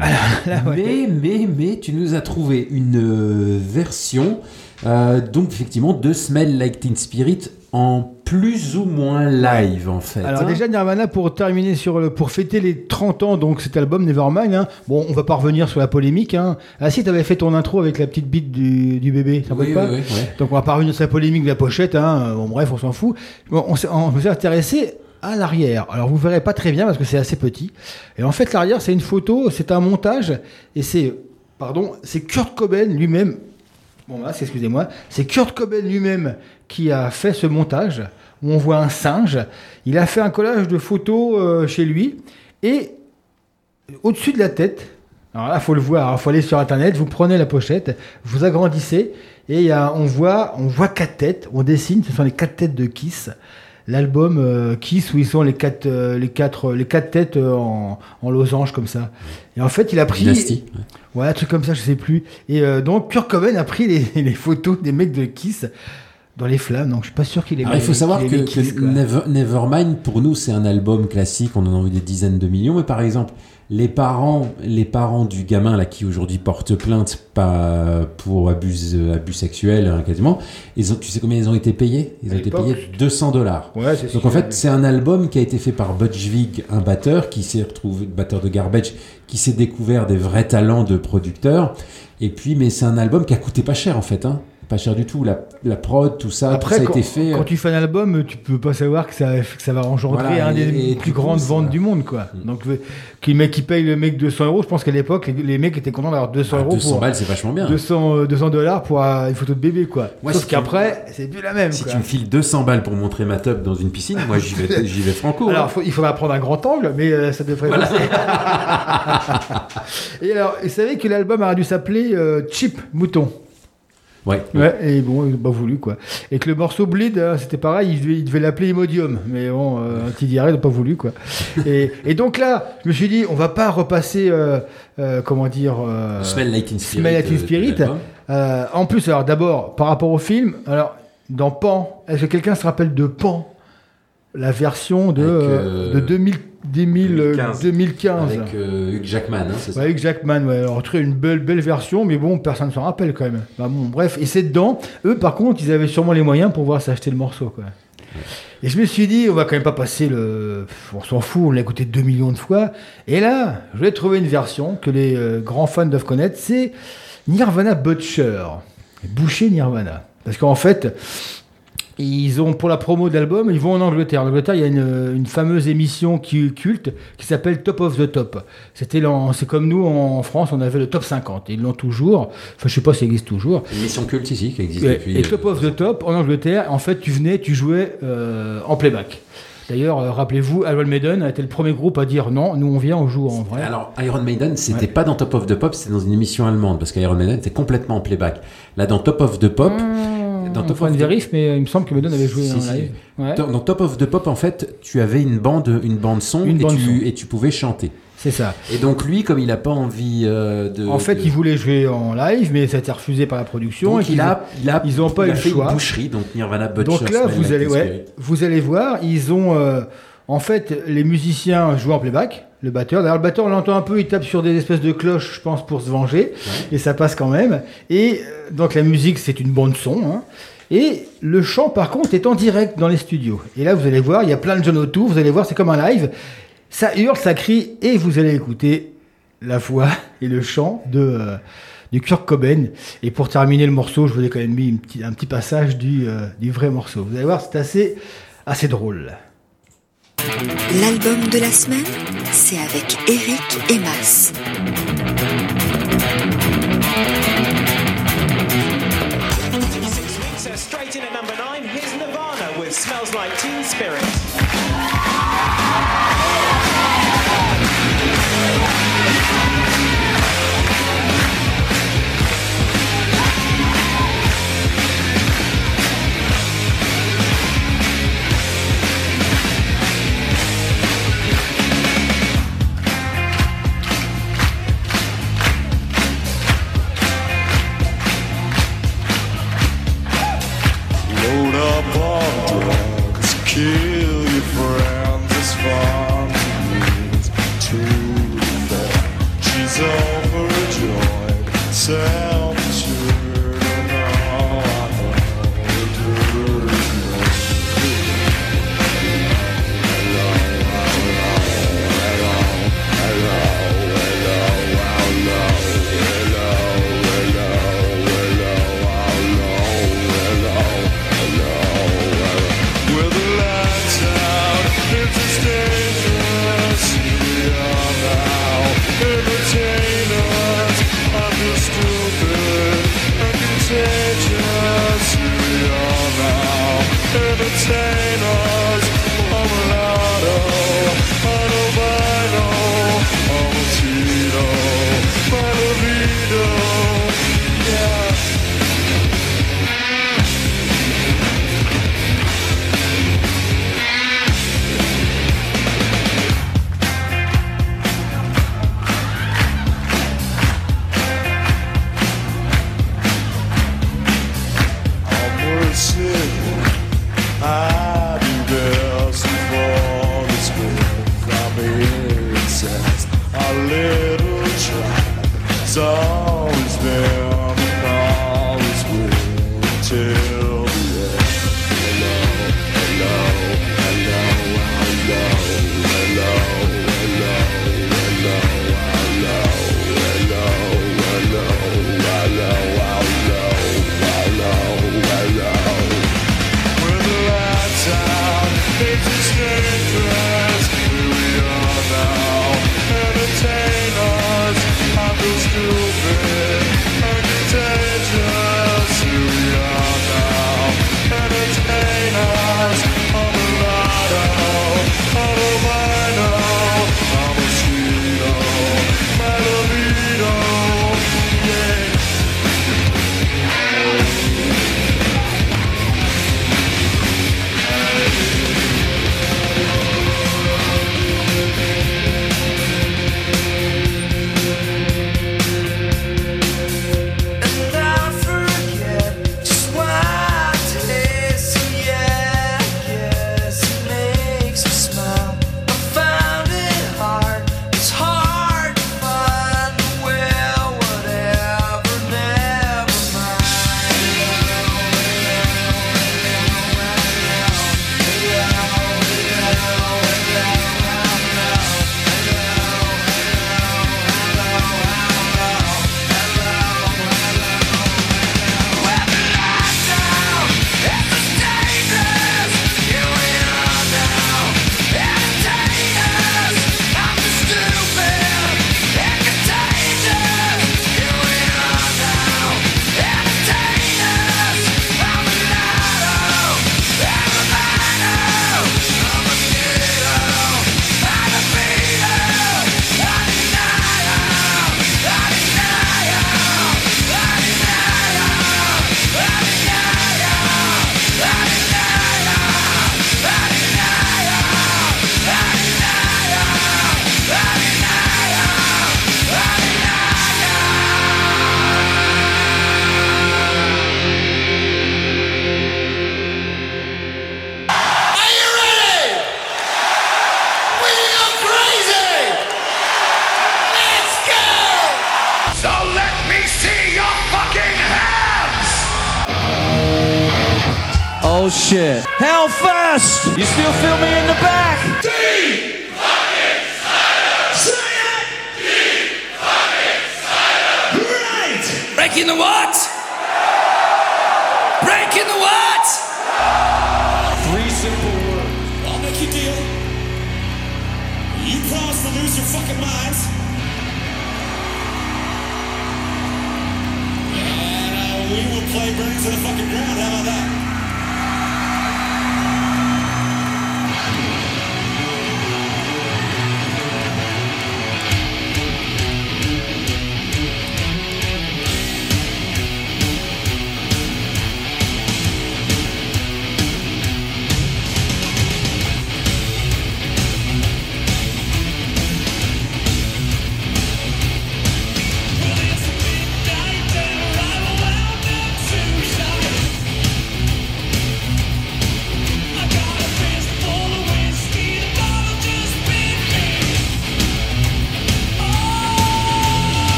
Mais mais mais tu nous as trouvé une euh, version euh, donc effectivement de Smell Like Teen Spirit en plus ou moins live en fait. Alors hein. déjà Nirvana pour terminer sur le pour fêter les 30 ans donc cet album Nevermind hein. bon on va pas revenir sur la polémique hein. ah si t'avais fait ton intro avec la petite bite du, du bébé ça Oui, pas oui, ouais. donc on va pas revenir sur la polémique de la pochette hein. bon bref on s'en fout bon, on on s'est intéressé à l'arrière alors vous verrez pas très bien parce que c'est assez petit et en fait l'arrière c'est une photo c'est un montage et c'est pardon c'est Kurt Cobain lui-même Bon, là, excusez-moi. C'est Kurt Cobain lui-même qui a fait ce montage où on voit un singe. Il a fait un collage de photos euh, chez lui et au-dessus de la tête. Alors là, faut le voir. Il faut aller sur Internet. Vous prenez la pochette, vous agrandissez et y a- on voit, on voit quatre têtes. On dessine. Ce sont les quatre têtes de Kiss. L'album euh, Kiss où ils sont les quatre, euh, les quatre, les quatre têtes euh, en, en losange comme ça. Et en fait, il a pris. Dynasty, Ouais, un truc comme ça, je sais plus. Et euh, donc, Kurt Cobain a pris les, <laughs> les photos des mecs de Kiss dans les flammes. Donc, je suis pas sûr qu'il ait. Alors, il faut savoir que, Kiss. Never- Nevermind, pour nous, c'est un album classique. On en a envie des dizaines de millions. Mais par exemple, les parents, les parents du gamin là qui aujourd'hui porte plainte pas pour abus, euh, abus sexuels hein, quasiment, ils ont, tu sais combien ils ont été payés? Ils ont été payés 200 dollars. Ouais, c'est Donc en fait, c'est un album qui a été fait par Butch Vig, un batteur qui s'est retrouvé, batteur de Garbage, qui s'est découvert des vrais talents de producteur. Et puis, mais c'est un album qui a coûté pas cher en fait, hein. Pas cher du tout. La, la prod, tout ça, Après, tout ça quand, a été fait. euh, quand tu fais un album, tu peux pas savoir que ça, que ça va engendrer Voilà, un des et- plus grandes ventes du monde, quoi. Donc, le- que le mec qui paye le mec 200 euros, je pense qu'à l'époque, les, les mecs étaient contents d'avoir 200 Ah, euros 200 pour balles, c'est vachement bien. 200 euh, 200 dollars pour euh, une photo de bébé, quoi. Ouais, Sauf si qu'après, c'est plus la même. Si quoi. tu me files 200 balles pour montrer ma top dans une piscine, moi j'y vais, j'y vais franco. Alors, hein. faut- il faudra prendre un grand angle, mais euh, ça devrait Voilà. passer. <laughs> et alors, vous savez que l'album aurait dû s'appeler euh, Cheap Mouton. Ouais. Ouais, et bon, ils n'ont pas voulu, quoi. Et que le morceau Bleed, hein, c'était pareil, il devait, il devait l'appeler Imodium. Mais bon, euh, Tidiaré n'a pas voulu, quoi. et, et donc là, je me suis dit, on va pas repasser, euh, euh, comment dire... euh, Smell Like Teen Spirit, Smell Like Teen euh, Spirit. en plus, alors d'abord, par rapport au film, alors, dans Pan, est-ce que quelqu'un se rappelle de Pan? La version de, euh, de 2000, 2000, 2015. 2015. Avec euh, Hugh Jackman, hein, c'est ça Ouais, Hugh Jackman, ouais. Alors, une belle, belle version, mais bon, personne ne s'en rappelle quand même. Bah, bon, bref, et c'est dedans. Eux, par contre, ils avaient sûrement les moyens pour pouvoir s'acheter le morceau, quoi. Et je me suis dit, on va quand même pas passer le. On s'en fout, on l'a écouté 2 millions de fois. Et là, je vais trouver une version que les euh, grands fans doivent connaître c'est Nirvana Butcher. Boucher Nirvana. Parce qu'en fait, ils ont pour la promo de l'album, ils vont en Angleterre. En Angleterre, il y a une, une fameuse émission qui culte qui s'appelle Top of the Top. C'était c'est comme nous en France, on avait le top 50. Et ils l'ont toujours. Enfin, je sais pas si ça existe toujours. Une mission culte ici qui existe depuis. et euh, Top of the Top en Angleterre, en fait, tu venais, tu jouais euh, en playback. D'ailleurs, euh, rappelez-vous, Iron Maiden a été le premier groupe à dire non, nous on vient, on joue en vrai. Alors, Iron Maiden, c'était pas dans Top of the Pop, c'était dans une émission allemande, parce qu'Iron Maiden, c'était complètement en playback. Là, dans Top of the Pop, Dans Top of the- vérif, mais il me semble que Madonna avait joué Si, en si. live. Ouais. Dans, Top of the Pop, en fait, tu avais une bande, une bande son, Une et, bande tu, son. et tu pouvais chanter. C'est ça. Et donc lui, comme il n'a pas envie euh, de... En fait, de- il voulait jouer en live, mais ça a été refusé par la production. donc et il ont- a, il a, ils n'ont pas eu le choix. une boucherie, donc Nirvana Butcher. Donc là, vous allez, ouais, vous allez voir, ils ont, euh, en fait, les musiciens jouent en playback, le batteur. D'ailleurs, le batteur, on l'entend un peu, il tape sur des espèces de cloches, je pense, pour se venger, et ça passe quand même. Et euh, donc la musique, c'est une bande son. hein. Et le chant, par contre, est en direct dans les studios. Et là, vous allez voir, il y a plein de jeunes autour. Vous allez voir, c'est comme un live. Ça hurle, ça crie, et vous allez écouter la voix <laughs> et le chant de, euh, de Kurt Cobain. Et pour terminer le morceau, je vous ai quand même mis une un petit passage du, euh, du vrai morceau. Vous allez voir, c'est assez, assez drôle. L'album de la semaine, c'est avec Eric et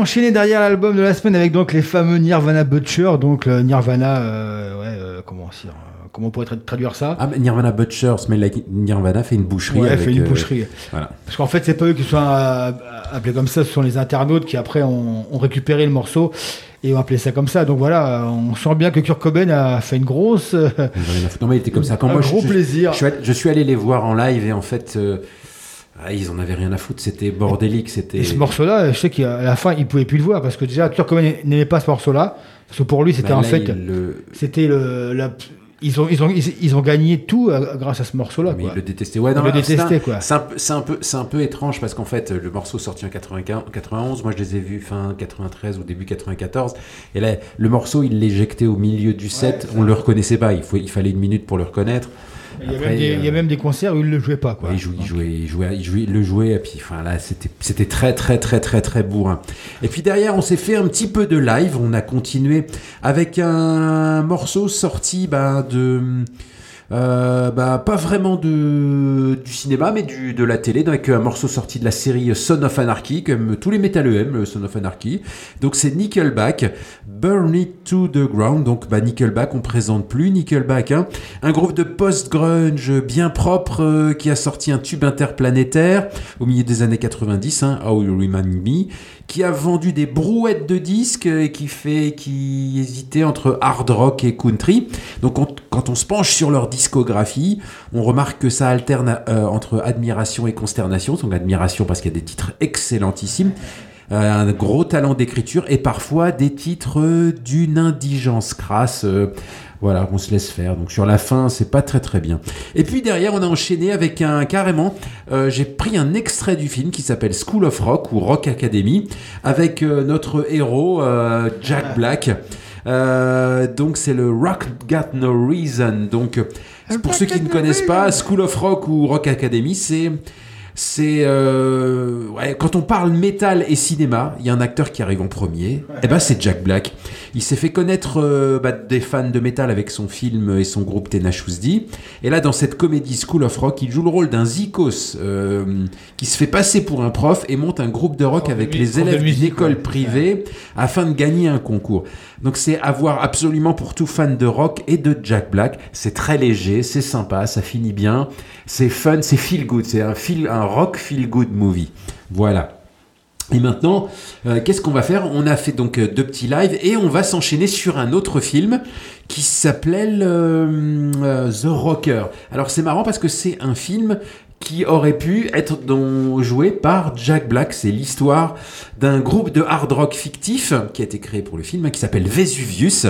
enchaîné derrière l'album de la semaine avec donc les fameux Nirvana Butcher, donc le Nirvana, euh, ouais, euh, comment dire, euh, comment on pourrait tra- traduire ça? Ah, mais Nirvana Butcher, Smell Like Nirvana fait une boucherie. Ouais, avec, fait une euh, boucherie. voilà. Parce qu'en fait, c'est pas eux qui sont euh, appelés comme ça, ce sont les internautes qui après ont, ont récupéré le morceau et ont appelé ça comme ça. Donc voilà, on sent bien que Kurt Cobain a fait une grosse. euh. Non, mais il était comme ça. Quand Un moi, gros je, plaisir. Je, suis allé, je suis allé les voir en live et en fait, euh, ah, ils en avaient rien à foutre. C'était bordélique. C'était. Et ce morceau-là, je sais qu'à la fin, il pouvait plus le voir parce que déjà, Kurt Cobain n'aimait pas ce morceau-là. Parce que pour lui, c'était Bah, en fait. le- C'était le. la- ils, ont, ils, ont, ils, ils ont gagné tout euh, grâce à ce morceau-là. Mais quoi. il le détestait. Ouais, non, le détestait, quoi. C'est un, un peu, c'est un peu étrange parce qu'en fait, le morceau sorti en 95, 91, moi je les ai vus fin 93 ou début 94. Et là, le morceau, il l'éjectait au milieu du set. on le reconnaissait pas. Il, faut, il fallait une minute pour le reconnaître. Il y, a Après, même des, il y a euh, même des concerts où il ne le jouait pas. Quoi. Ouais, il, jouait, il, jouait, il, jouait, il jouait- il le jouait, et puis enfin là, c'était c'était très, très, très, très, très bourrin. Et puis derrière, on s'est fait un petit peu de live. On a continué avec un morceau sorti bah, de. Euh, bah, pas vraiment de, du cinéma, mais du, de la télé, avec un morceau sorti de la série Son of Anarchy, comme tous les aiment, le Son of Anarchy. Donc c'est Nickelback, Burn It to the Ground. Donc bah, Nickelback, on présente plus Nickelback, hein. un groupe de post-grunge bien propre euh, qui a sorti un tube interplanétaire au milieu des années 90, hein, How You Remind Me, qui a vendu des brouettes de disques et qui fait, qui hésitait entre hard rock et country. Donc on- quand on se penche sur leur discographie, on remarque que ça alterne euh, entre admiration et consternation. Donc admiration parce qu'il y a des titres excellentissimes. Euh, un gros talent d'écriture et parfois des titres d'une indigence crasse. euh, voilà, on se laisse faire. Donc sur la fin, c'est pas très très bien. Et puis derrière, on a enchaîné avec un carrément. euh, J'ai pris un extrait du film qui s'appelle School of Rock ou Rock Academy avec euh, notre héros euh, Jack Black. Euh, donc c'est le Rock Got No Reason. Donc pour ceux qui ne connaissent pas, School of Rock ou Rock Academy, c'est c'est euh, ouais, quand on parle métal et cinéma, il y a un acteur qui arrive en premier. Et ben c'est Jack Black. Il s'est fait connaître euh, bah, des fans de métal avec son film et son groupe Tenacious D. Et là dans cette comédie School of Rock, il joue le rôle d'un zikos euh, qui se fait passer pour un prof et monte un groupe de rock avec les élèves d'une école ouais. privée afin de gagner un concours. Donc c'est à voir absolument pour tout fan de rock et de Jack Black. C'est très léger, c'est sympa, ça finit bien, c'est fun, c'est feel good, c'est un feel, un rock feel good movie. Voilà. Et maintenant, euh, qu'est-ce qu'on va faire? On a fait donc euh, deux petits lives et on va s'enchaîner sur un autre film qui s'appelait euh, The Rocker. Alors c'est marrant parce que c'est un film qui aurait pu être dans- joué par Jack Black. C'est l'histoire d'un groupe de hard rock fictif qui a été créé pour le film, qui s'appelle Vesuvius.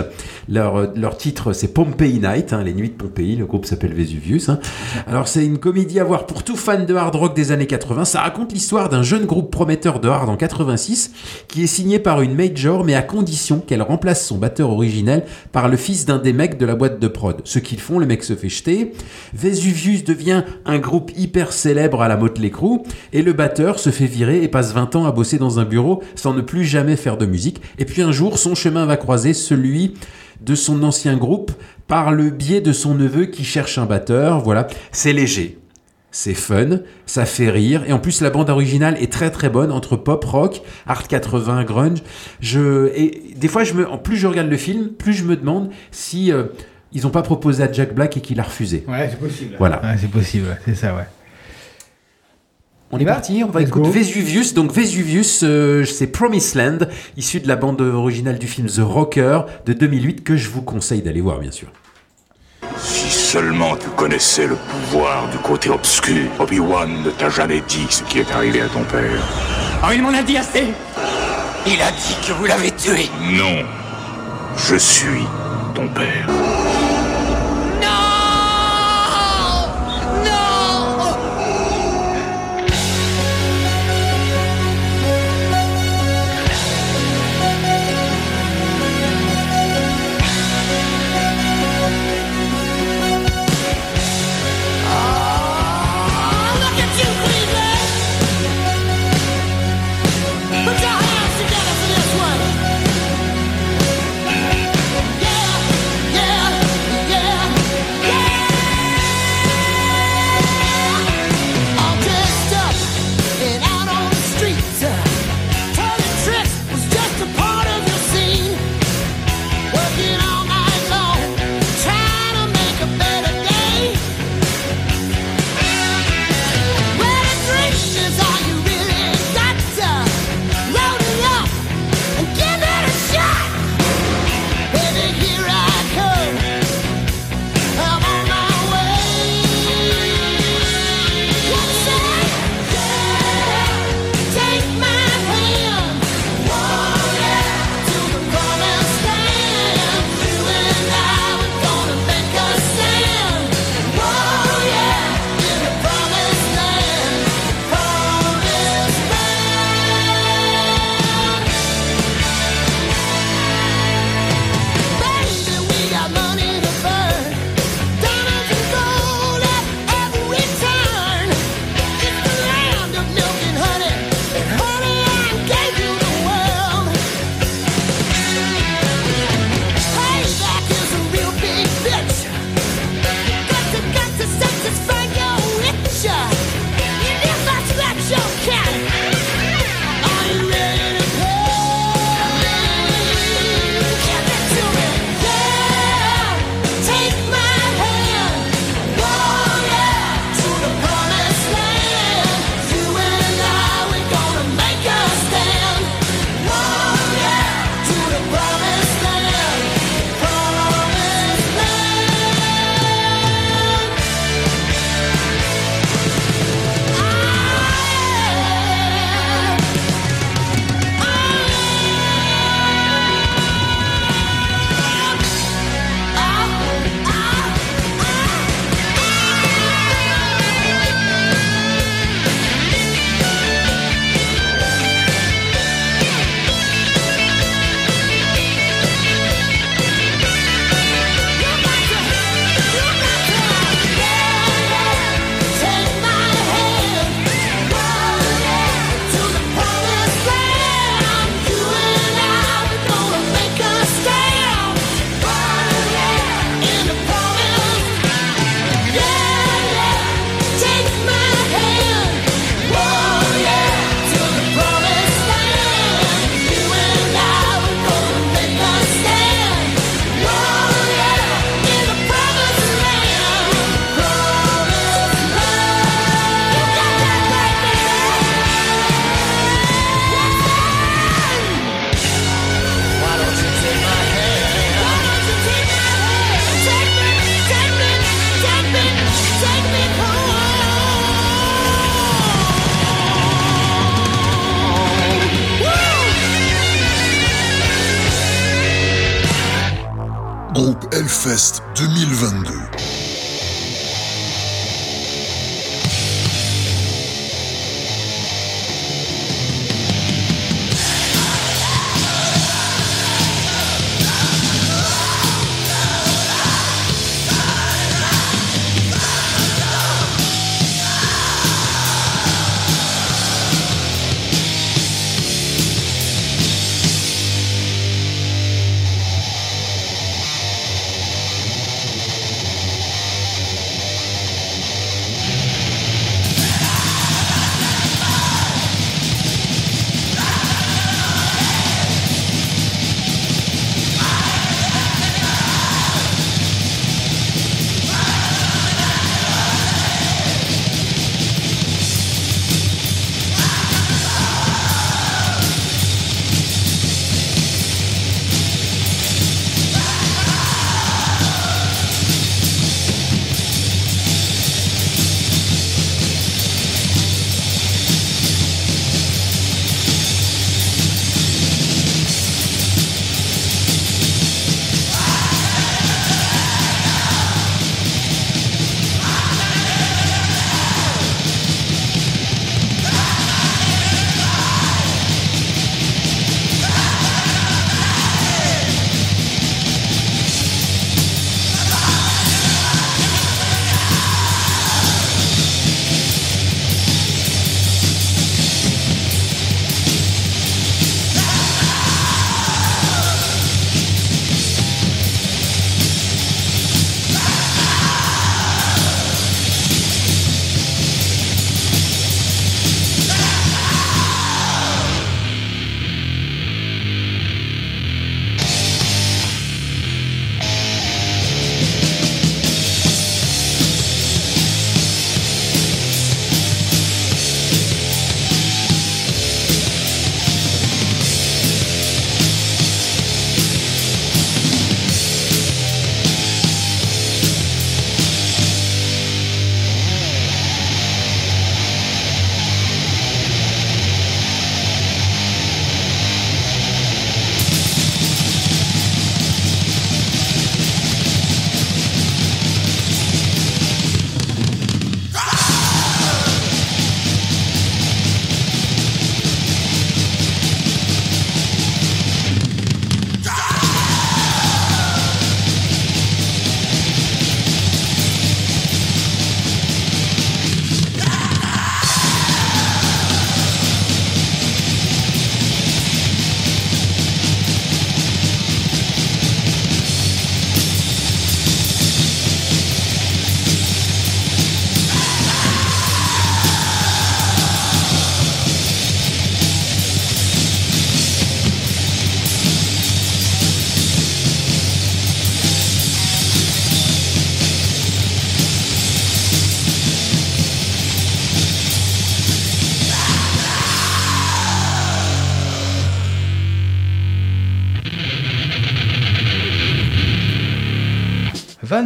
Leur, leur titre, c'est Pompeii Night, hein, les nuits de Pompéi. Le groupe s'appelle Vesuvius. hein. Alors, c'est une comédie à voir pour tout fan de hard rock des années 80. Ça raconte l'histoire d'un jeune groupe prometteur de hard en 86 qui est signé par une major, mais à condition qu'elle remplace son batteur originel par le fils d'un des mecs de la boîte de prod. Ce qu'ils font, le mec se fait jeter. Vesuvius devient un groupe hyper célèbre à la Motley Crue et le batteur se fait virer et passe 20 ans à bosser dans un bureau sans ne plus jamais faire de musique. Et puis un jour, son chemin va croiser celui de son ancien groupe par le biais de son neveu qui cherche un batteur. Voilà, c'est léger. C'est fun, ça fait rire, et en plus la bande originale est très très bonne entre pop rock, art 80, grunge. Je et des fois je me, en plus je regarde le film, plus je me demande si euh, ils n'ont pas proposé à Jack Black et qu'il a refusé. Ouais, c'est possible. Voilà. Ouais, c'est possible, c'est ça, ouais. On est parti, on va écouter Vesuvius. Donc Vesuvius, euh, c'est Promised Land, issu de la bande originale du film The Rocker de 2008 que je vous conseille d'aller voir bien sûr. Si seulement tu connaissais le pouvoir du côté obscur, Obi-Wan ne t'a jamais dit ce qui est arrivé à ton père. Oh, il m'en a dit assez Il a dit que vous l'avez tué Non. Je suis ton père.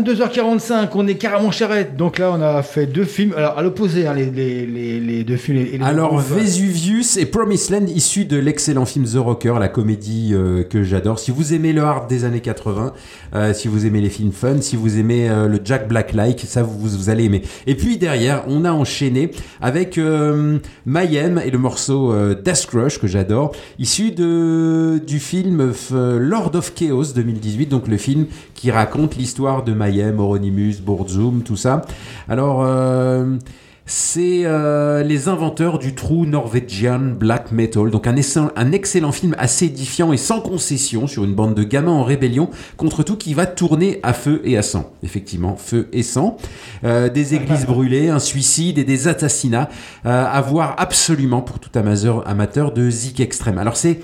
22h45, on est carrément charrette. Donc là, on a fait deux films. Alors, à l'opposé, hein, les, les, les, les deux films. les- Alors Vesuvius et Promised Land, issus de l'excellent film The Rocker, la comédie euh, que j'adore. Si vous aimez le hard des années 80, euh, si vous aimez les films fun, si vous aimez euh, le Jack Black-like, ça vous, vous allez aimer. Et puis derrière, on a enchaîné avec Mayhem et le morceau Death Crush que j'adore, issu de du film Lord of Chaos 2018, donc le film qui raconte l'histoire de Mayhem, Euronymous, Burzum, tout ça. Alors euh, c'est euh, les inventeurs du true Norwegian Black Metal, donc un, excellent- film assez édifiant et sans concession sur une bande de gamins en rébellion contre tout qui va tourner à feu et à sang. Effectivement, feu et sang. Euh, des églises brûlées, un suicide et des assassinats à voir absolument pour tout amateur, amateur de Zik extrême. Alors c'est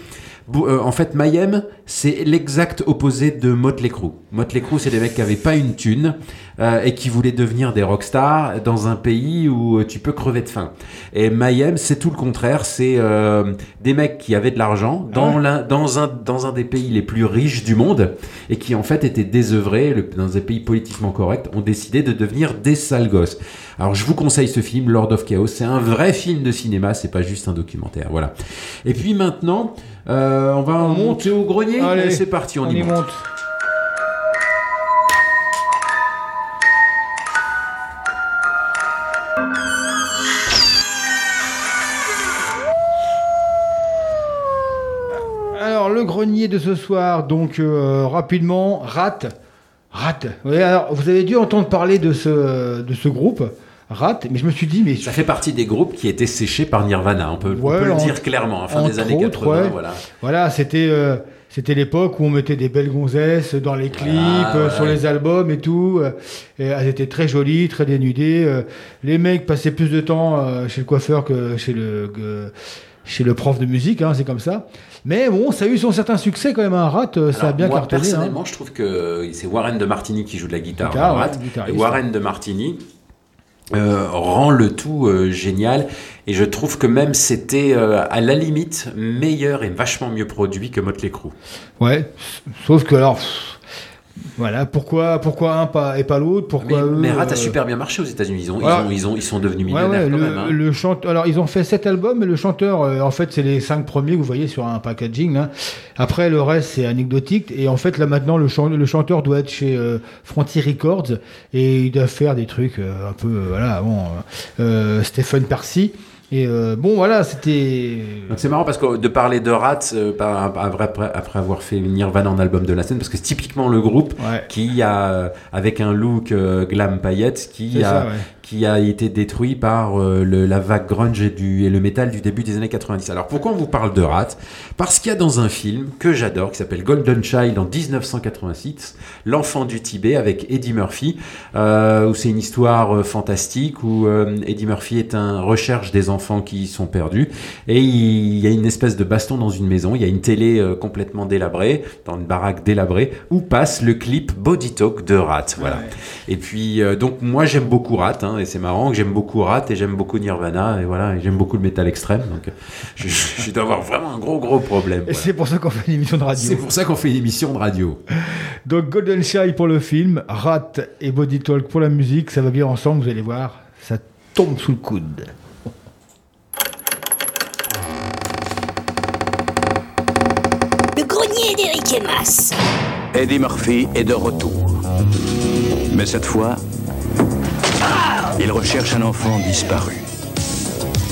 en fait, Mayhem, c'est l'exact opposé de Motley Crue. Motley Crue, c'est des mecs qui avaient pas une thune euh, et qui voulaient devenir des rockstars dans un pays où euh, tu peux crever de faim. Et Mayhem, c'est tout le contraire. C'est euh, des mecs qui avaient de l'argent dans, Ouais. l'un- dans, un, dans un des pays les plus riches du monde et qui en fait étaient désœuvrés le- dans des pays politiquement corrects, ont décidé de devenir des sales gosses. Alors je vous conseille ce film, Lord of Chaos. C'est un vrai film de cinéma, c'est pas juste un documentaire. Voilà. Et puis maintenant, euh, on va monter au grenier. Allez, Allez, c'est parti, on, on y y monte. monte. Alors, le grenier de ce soir, donc euh, rapidement, Rat. Rat. Oui, alors, vous avez dû entendre parler de ce, de ce groupe, Rat, mais je me suis dit, mais. Ça fait partie des groupes qui étaient séchés par Nirvana, on peut, on Ouais, peut le dire clairement, à fin des années autres, 80. ouais. Voilà. Voilà, c'était euh, c'était l'époque où on mettait des belles gonzesses dans les clips, Voilà, euh, sur les albums et tout. euh, et elles étaient très jolies, très dénudées. euh, les mecs passaient plus de temps chez le coiffeur que chez le que- chez le prof de musique, hein, c'est comme ça. Mais bon, ça a eu son certain succès quand même. Un rat, euh, ça a bien moi, cartonné. hein. personnellement, je trouve que c'est Warren de Martini qui joue de la guitare. Ouais, Rat. et Warren de Martini euh, rend le tout euh, génial. Et je trouve que même c'était euh, à la limite meilleur et vachement mieux produit que Motley Crue. Ouais, sauf que alors, voilà, pourquoi pourquoi un pas et pas l'autre Mais, Pourquoi eux, mais Rat a euh, super bien marché aux États-Unis. Ils, ont- ils ont- ils, ont- ils sont devenus millionnaires ouais, quand le, même. hein. le chante- Alors, ils ont fait sept albums, mais le chanteur, euh, en fait, c'est les cinq premiers que vous voyez sur un packaging. là. Après, le reste, c'est anecdotique. Et en fait, là, maintenant, le, chan- le chanteur doit être chez euh, Frontier Records et il doit faire des trucs euh, un peu, euh, voilà, bon, euh, euh, Stephen Percy. Et euh, bon, voilà, c'était. Donc c'est marrant parce que de parler de Rat euh, par- après, après- avoir fait Nirvana en album de la scène, parce que c'est typiquement le groupe qui a, avec un look euh, glam paillettes, qui a, ça, ouais. Qui a été détruit par euh, le- la vague grunge et, du, et le métal du début des années 90. Alors pourquoi on vous parle de Rat? Parce qu'il y a dans un film que j'adore, qui s'appelle Golden Child en 1986, L'enfant du Tibet avec Eddie Murphy, euh, où c'est une histoire euh, fantastique où Eddie Murphy est un recherche des enfants qui sont perdus et il y a une espèce de baston dans une maison, il y a une télé complètement délabrée, dans une baraque délabrée, où passe le clip Body Talk de Rat. Voilà. Et puis donc moi j'aime beaucoup Rat, hein, et c'est marrant que j'aime beaucoup Rat et j'aime beaucoup Nirvana et voilà, et j'aime beaucoup le métal extrême, donc je, je- je dois avoir vraiment un gros gros problème. Et c'est pour ça qu'on fait une émission de radio. C'est pour ça qu'on fait une émission de radio. Donc Golden Shy pour le film, Rat et Body Talk pour la musique, ça va bien ensemble, vous allez voir, ça tombe sous le coude. Le grenier d'Eric et Mas. Eddie Murphy est de retour. Mais cette fois, il recherche un enfant disparu.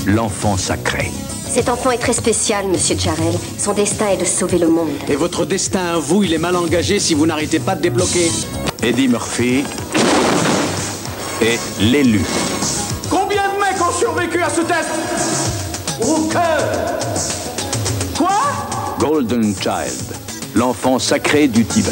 L'enfant sacré. Cet enfant est très spécial, monsieur Jarrell. Son destin est de sauver le monde. Et votre destin à vous, il est mal engagé si vous n'arrêtez pas de débloquer. Eddie Murphy est l'élu. Combien de mecs ont survécu à ce test Ou que Quoi Golden Child, l'enfant sacré du Tibet.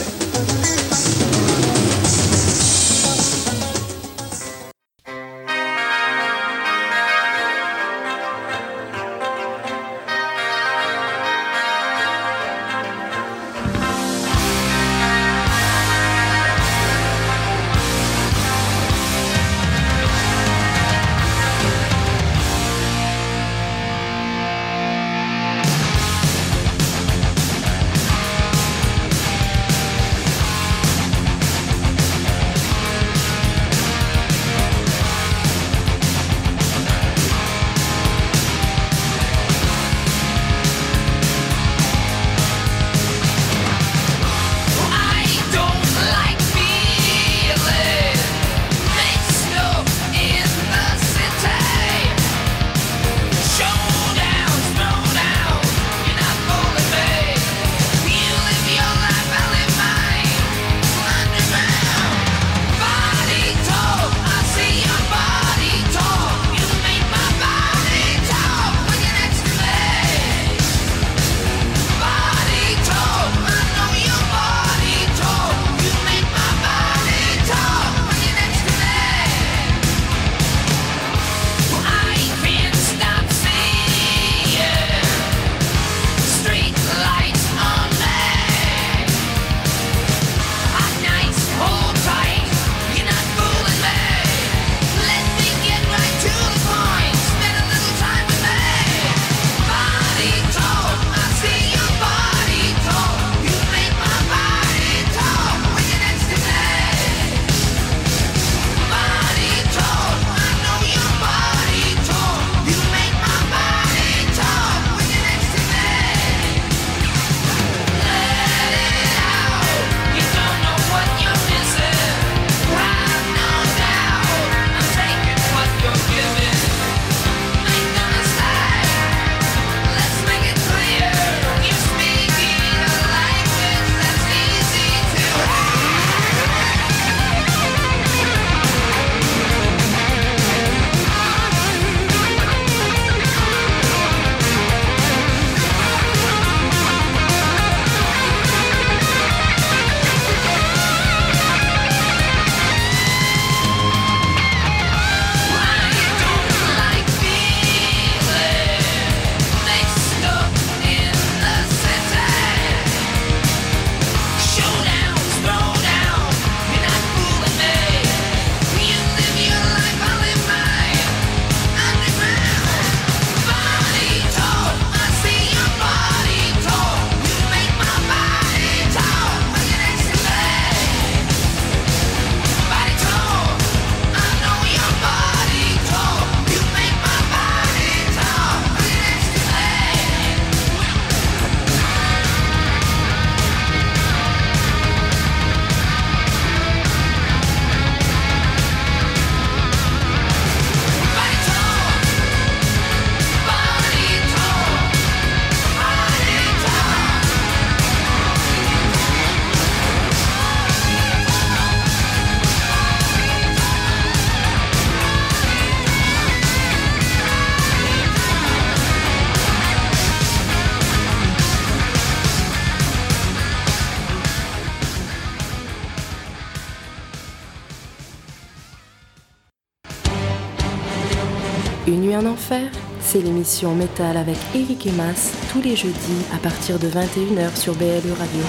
En enfer, c'est l'émission Métal avec Eric et Mas tous les jeudis à partir de 21h sur BLE Radio.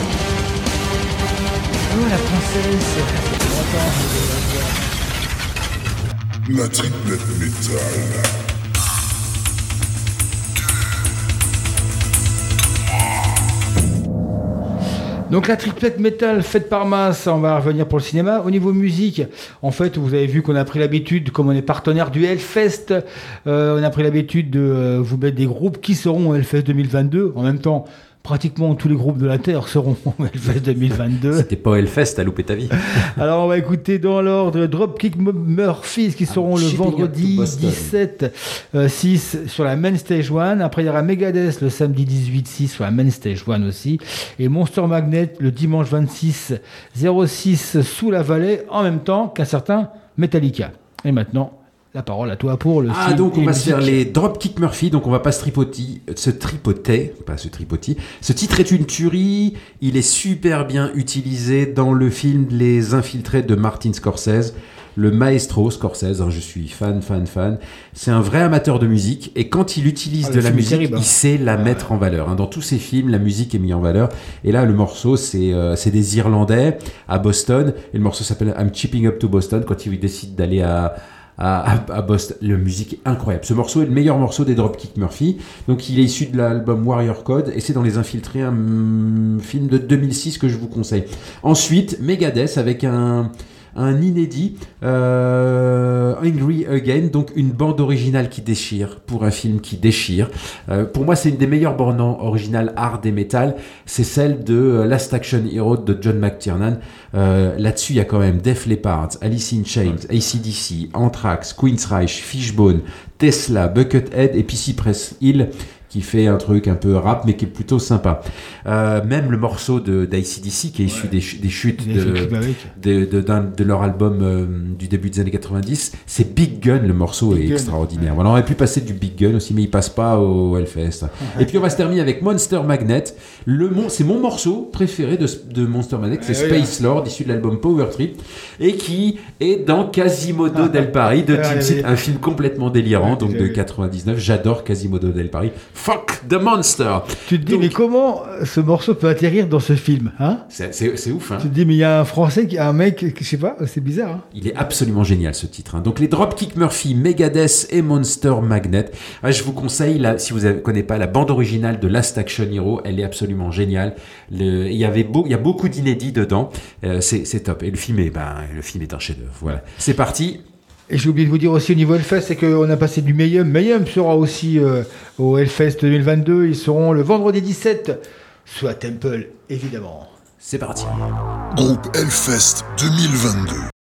Oh la princesse La triplette métal. Donc la triplette métal faite par masse, on va revenir pour le cinéma. Au niveau musique, en fait, vous avez vu qu'on a pris l'habitude, comme on est partenaire du Hellfest, euh, on a pris l'habitude de euh, vous mettre des groupes qui seront au Hellfest 2022. En même temps, pratiquement tous les groupes de la Terre seront au Hellfest 2022. T'es pas Hellfest, t'as loupé ta vie. <laughs> Alors on va écouter dans l'ordre Dropkick Murphys qui seront le vendredi to Boston. 17 euh, 6 sur la Main Stage 1. Après il y aura Megadeth le samedi 18 6 sur la Main Stage 1 aussi. Et Monster Magnet le dimanche 26 06 sous la vallée en même temps qu'un certain Metallica. Et maintenant la parole à toi pour le Ah, film donc on va se faire les Dropkick Murphy, donc on va pas se tripoter, se tripoter, pas se tripoter. Ce titre est une tuerie, il est super bien utilisé dans le film Les Infiltrés de Martin Scorsese. Le maestro Scorsese, hein, je suis fan, fan, fan. C'est un vrai amateur de musique et quand il utilise Ah, de la musique, terrible, hein. il sait la mettre en valeur. hein. Dans tous ses films, la musique est mise en valeur. Et là, le morceau, c'est euh, c'est des Irlandais à Boston. Et le morceau s'appelle I'm Chipping Up to Boston quand il décide d'aller à, à, à- à Boston. La musique incroyable. Ce morceau est le meilleur morceau des Dropkick Murphy. Donc il est issu de l'album Warrior Code et c'est dans Les Infiltrés, un mm, film de 2006 que je vous conseille. Ensuite, Megadeth avec un un inédit, euh, Angry Again, donc une bande originale qui déchire pour un film qui déchire. Euh, pour moi, c'est une des meilleures bandes originales hard et metal. C'est celle de euh, Last Action Hero de John McTiernan. Euh, Là-dessus, il y a quand même Def Leppard, Alice in Chains, ACDC, Anthrax, Queensryche, Fishbone, Tesla, Buckethead et puis Cypress Hill qui fait un truc un peu rap mais qui est plutôt sympa. Euh, même le morceau de d'ACDC qui est issu des, ch- des chutes de, de, de, leur album euh, du début des années 90, c'est Big Gun, le morceau Big est Gun. extraordinaire. Voilà, on aurait pu passer du Big Gun aussi, mais il passe pas au Hellfest. Et puis on va se terminer avec Monster Magnet. Le mon, c'est mon morceau préféré de, de Monster Magnet, c'est Eh Space Lord, issu de l'album Power Trip, et qui est dans Quasimodo del Paris de Ah, Tim un film complètement délirant, Ouais, donc de vu. 99. J'adore Quasimodo del Paris. Fuck the Monster. Tu te dis, mais comment ce morceau peut atterrir dans ce film hein? C'est, ouf, hein. Tu te dis, mais il y a un Français, qui- un mec, je sais pas, c'est bizarre. Hein Il est absolument génial ce titre. hein. Donc les Dropkick Murphy, Megadeth et Monster Magnet. Ah, je vous conseille, là, si vous ne connaissez pas la bande originale de Last Action Hero, elle est absolument géniale. Le- il y avait beau, il y a beaucoup d'inédits dedans. Euh, c'est, c'est top. Et le film est, ben, le film est un chef-d'œuvre. Voilà. C'est parti. Et j'ai oublié de vous dire aussi au niveau Hellfest, c'est qu'on a passé du Mayhem. Mayhem sera aussi euh, au Hellfest 2022. Ils seront le vendredi 17, soit Temple, évidemment. C'est parti. Groupe Hellfest 2022.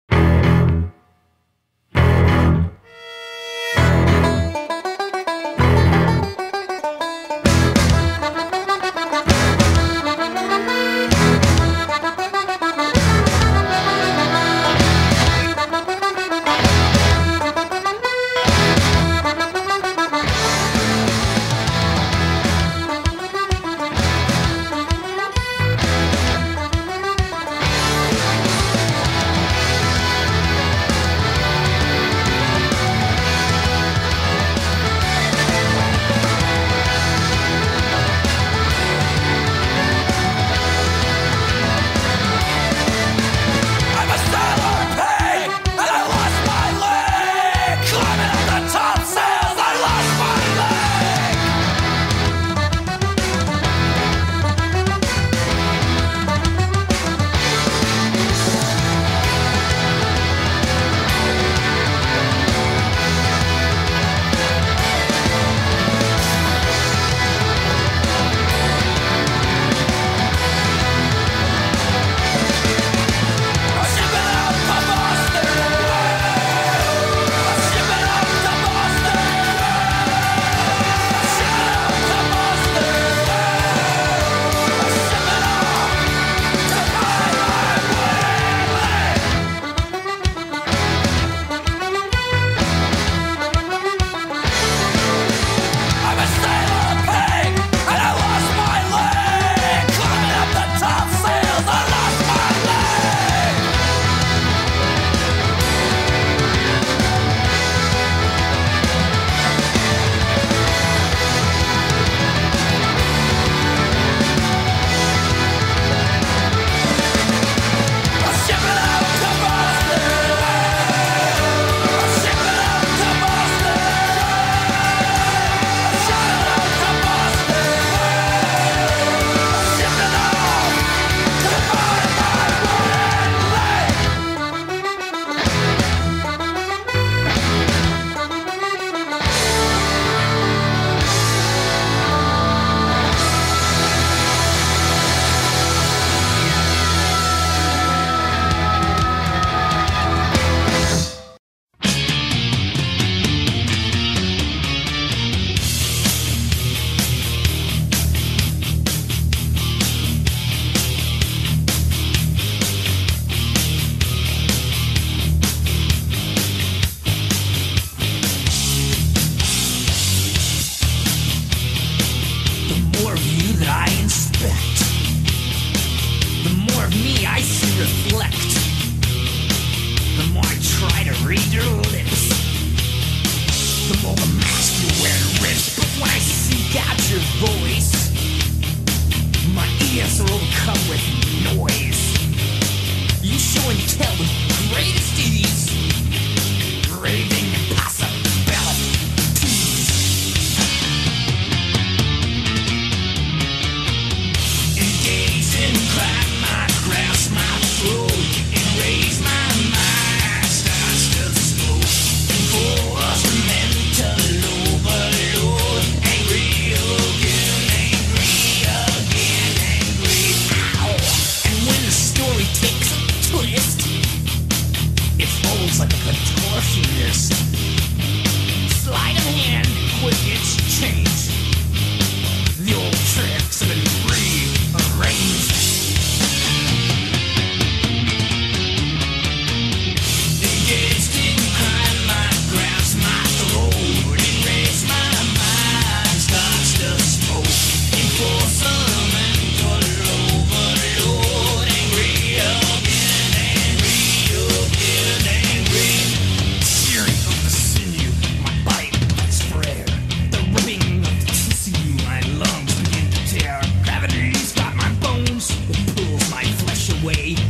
way.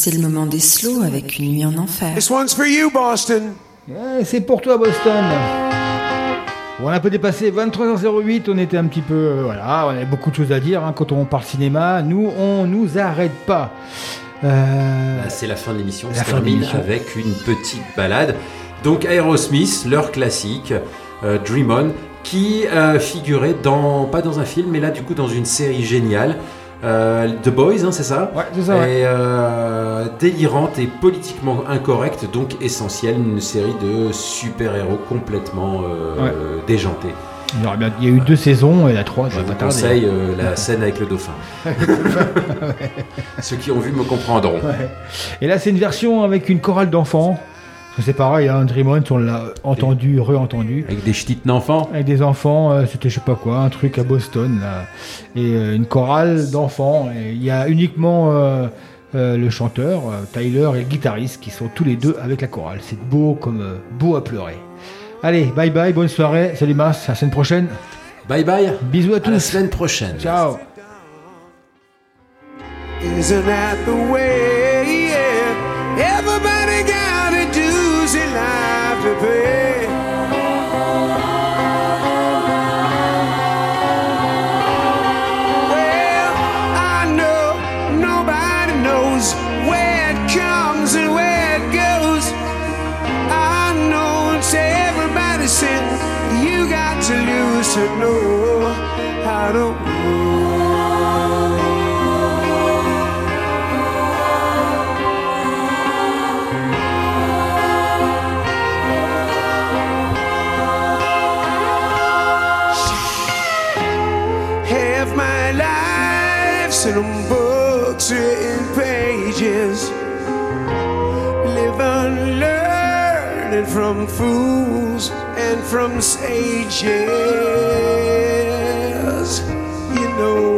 C'est le moment des slows avec une nuit en enfer. This one's for you, Boston. c'est pour toi, Boston. Bon, on a un peu dépassé 23h08, on était un petit peu. euh, voilà, on avait beaucoup de choses à dire hein, quand on parle cinéma. Nous, on nous arrête pas. Euh, Bah, c'est la fin de l'émission. On termine avec une petite balade. Donc Aerosmith, leur classique, euh, Dream On, qui euh, figurait dans, pas dans un film, mais là du coup dans une série géniale. euh, The Boys, hein, c'est ça? Ouais, c'est ça, ouais. Euh, délirante et politiquement incorrecte, donc essentielle, une série de super-héros complètement euh, Ouais. il, y bien- il y a eu deux saisons et la trois, Je vous conseille euh, la scène avec le dauphin. <laughs> Ceux qui ont vu me comprendront. Ouais. Et là, c'est une version avec une chorale d'enfants. C'est pareil, hein, Dream On, l'a entendu, re-entendu. Avec des ch'tites d'enfants Avec des enfants, euh, c'était je sais pas quoi, un truc à Boston. Là. Et euh, une chorale d'enfants. Il y a uniquement euh, le chanteur, euh, Tyler, et le guitariste qui sont tous les deux avec la chorale. C'est beau comme euh, beau à pleurer. Allez, bye bye, bonne soirée. Salut Mas, à la semaine prochaine. Bye bye. Bisous à tous. la semaine prochaine. Ciao. Isn't to know how to Half my life's in books written pages. Live and learning from fools from sages, you know.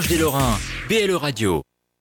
proche des Lorrains, BLE Radio.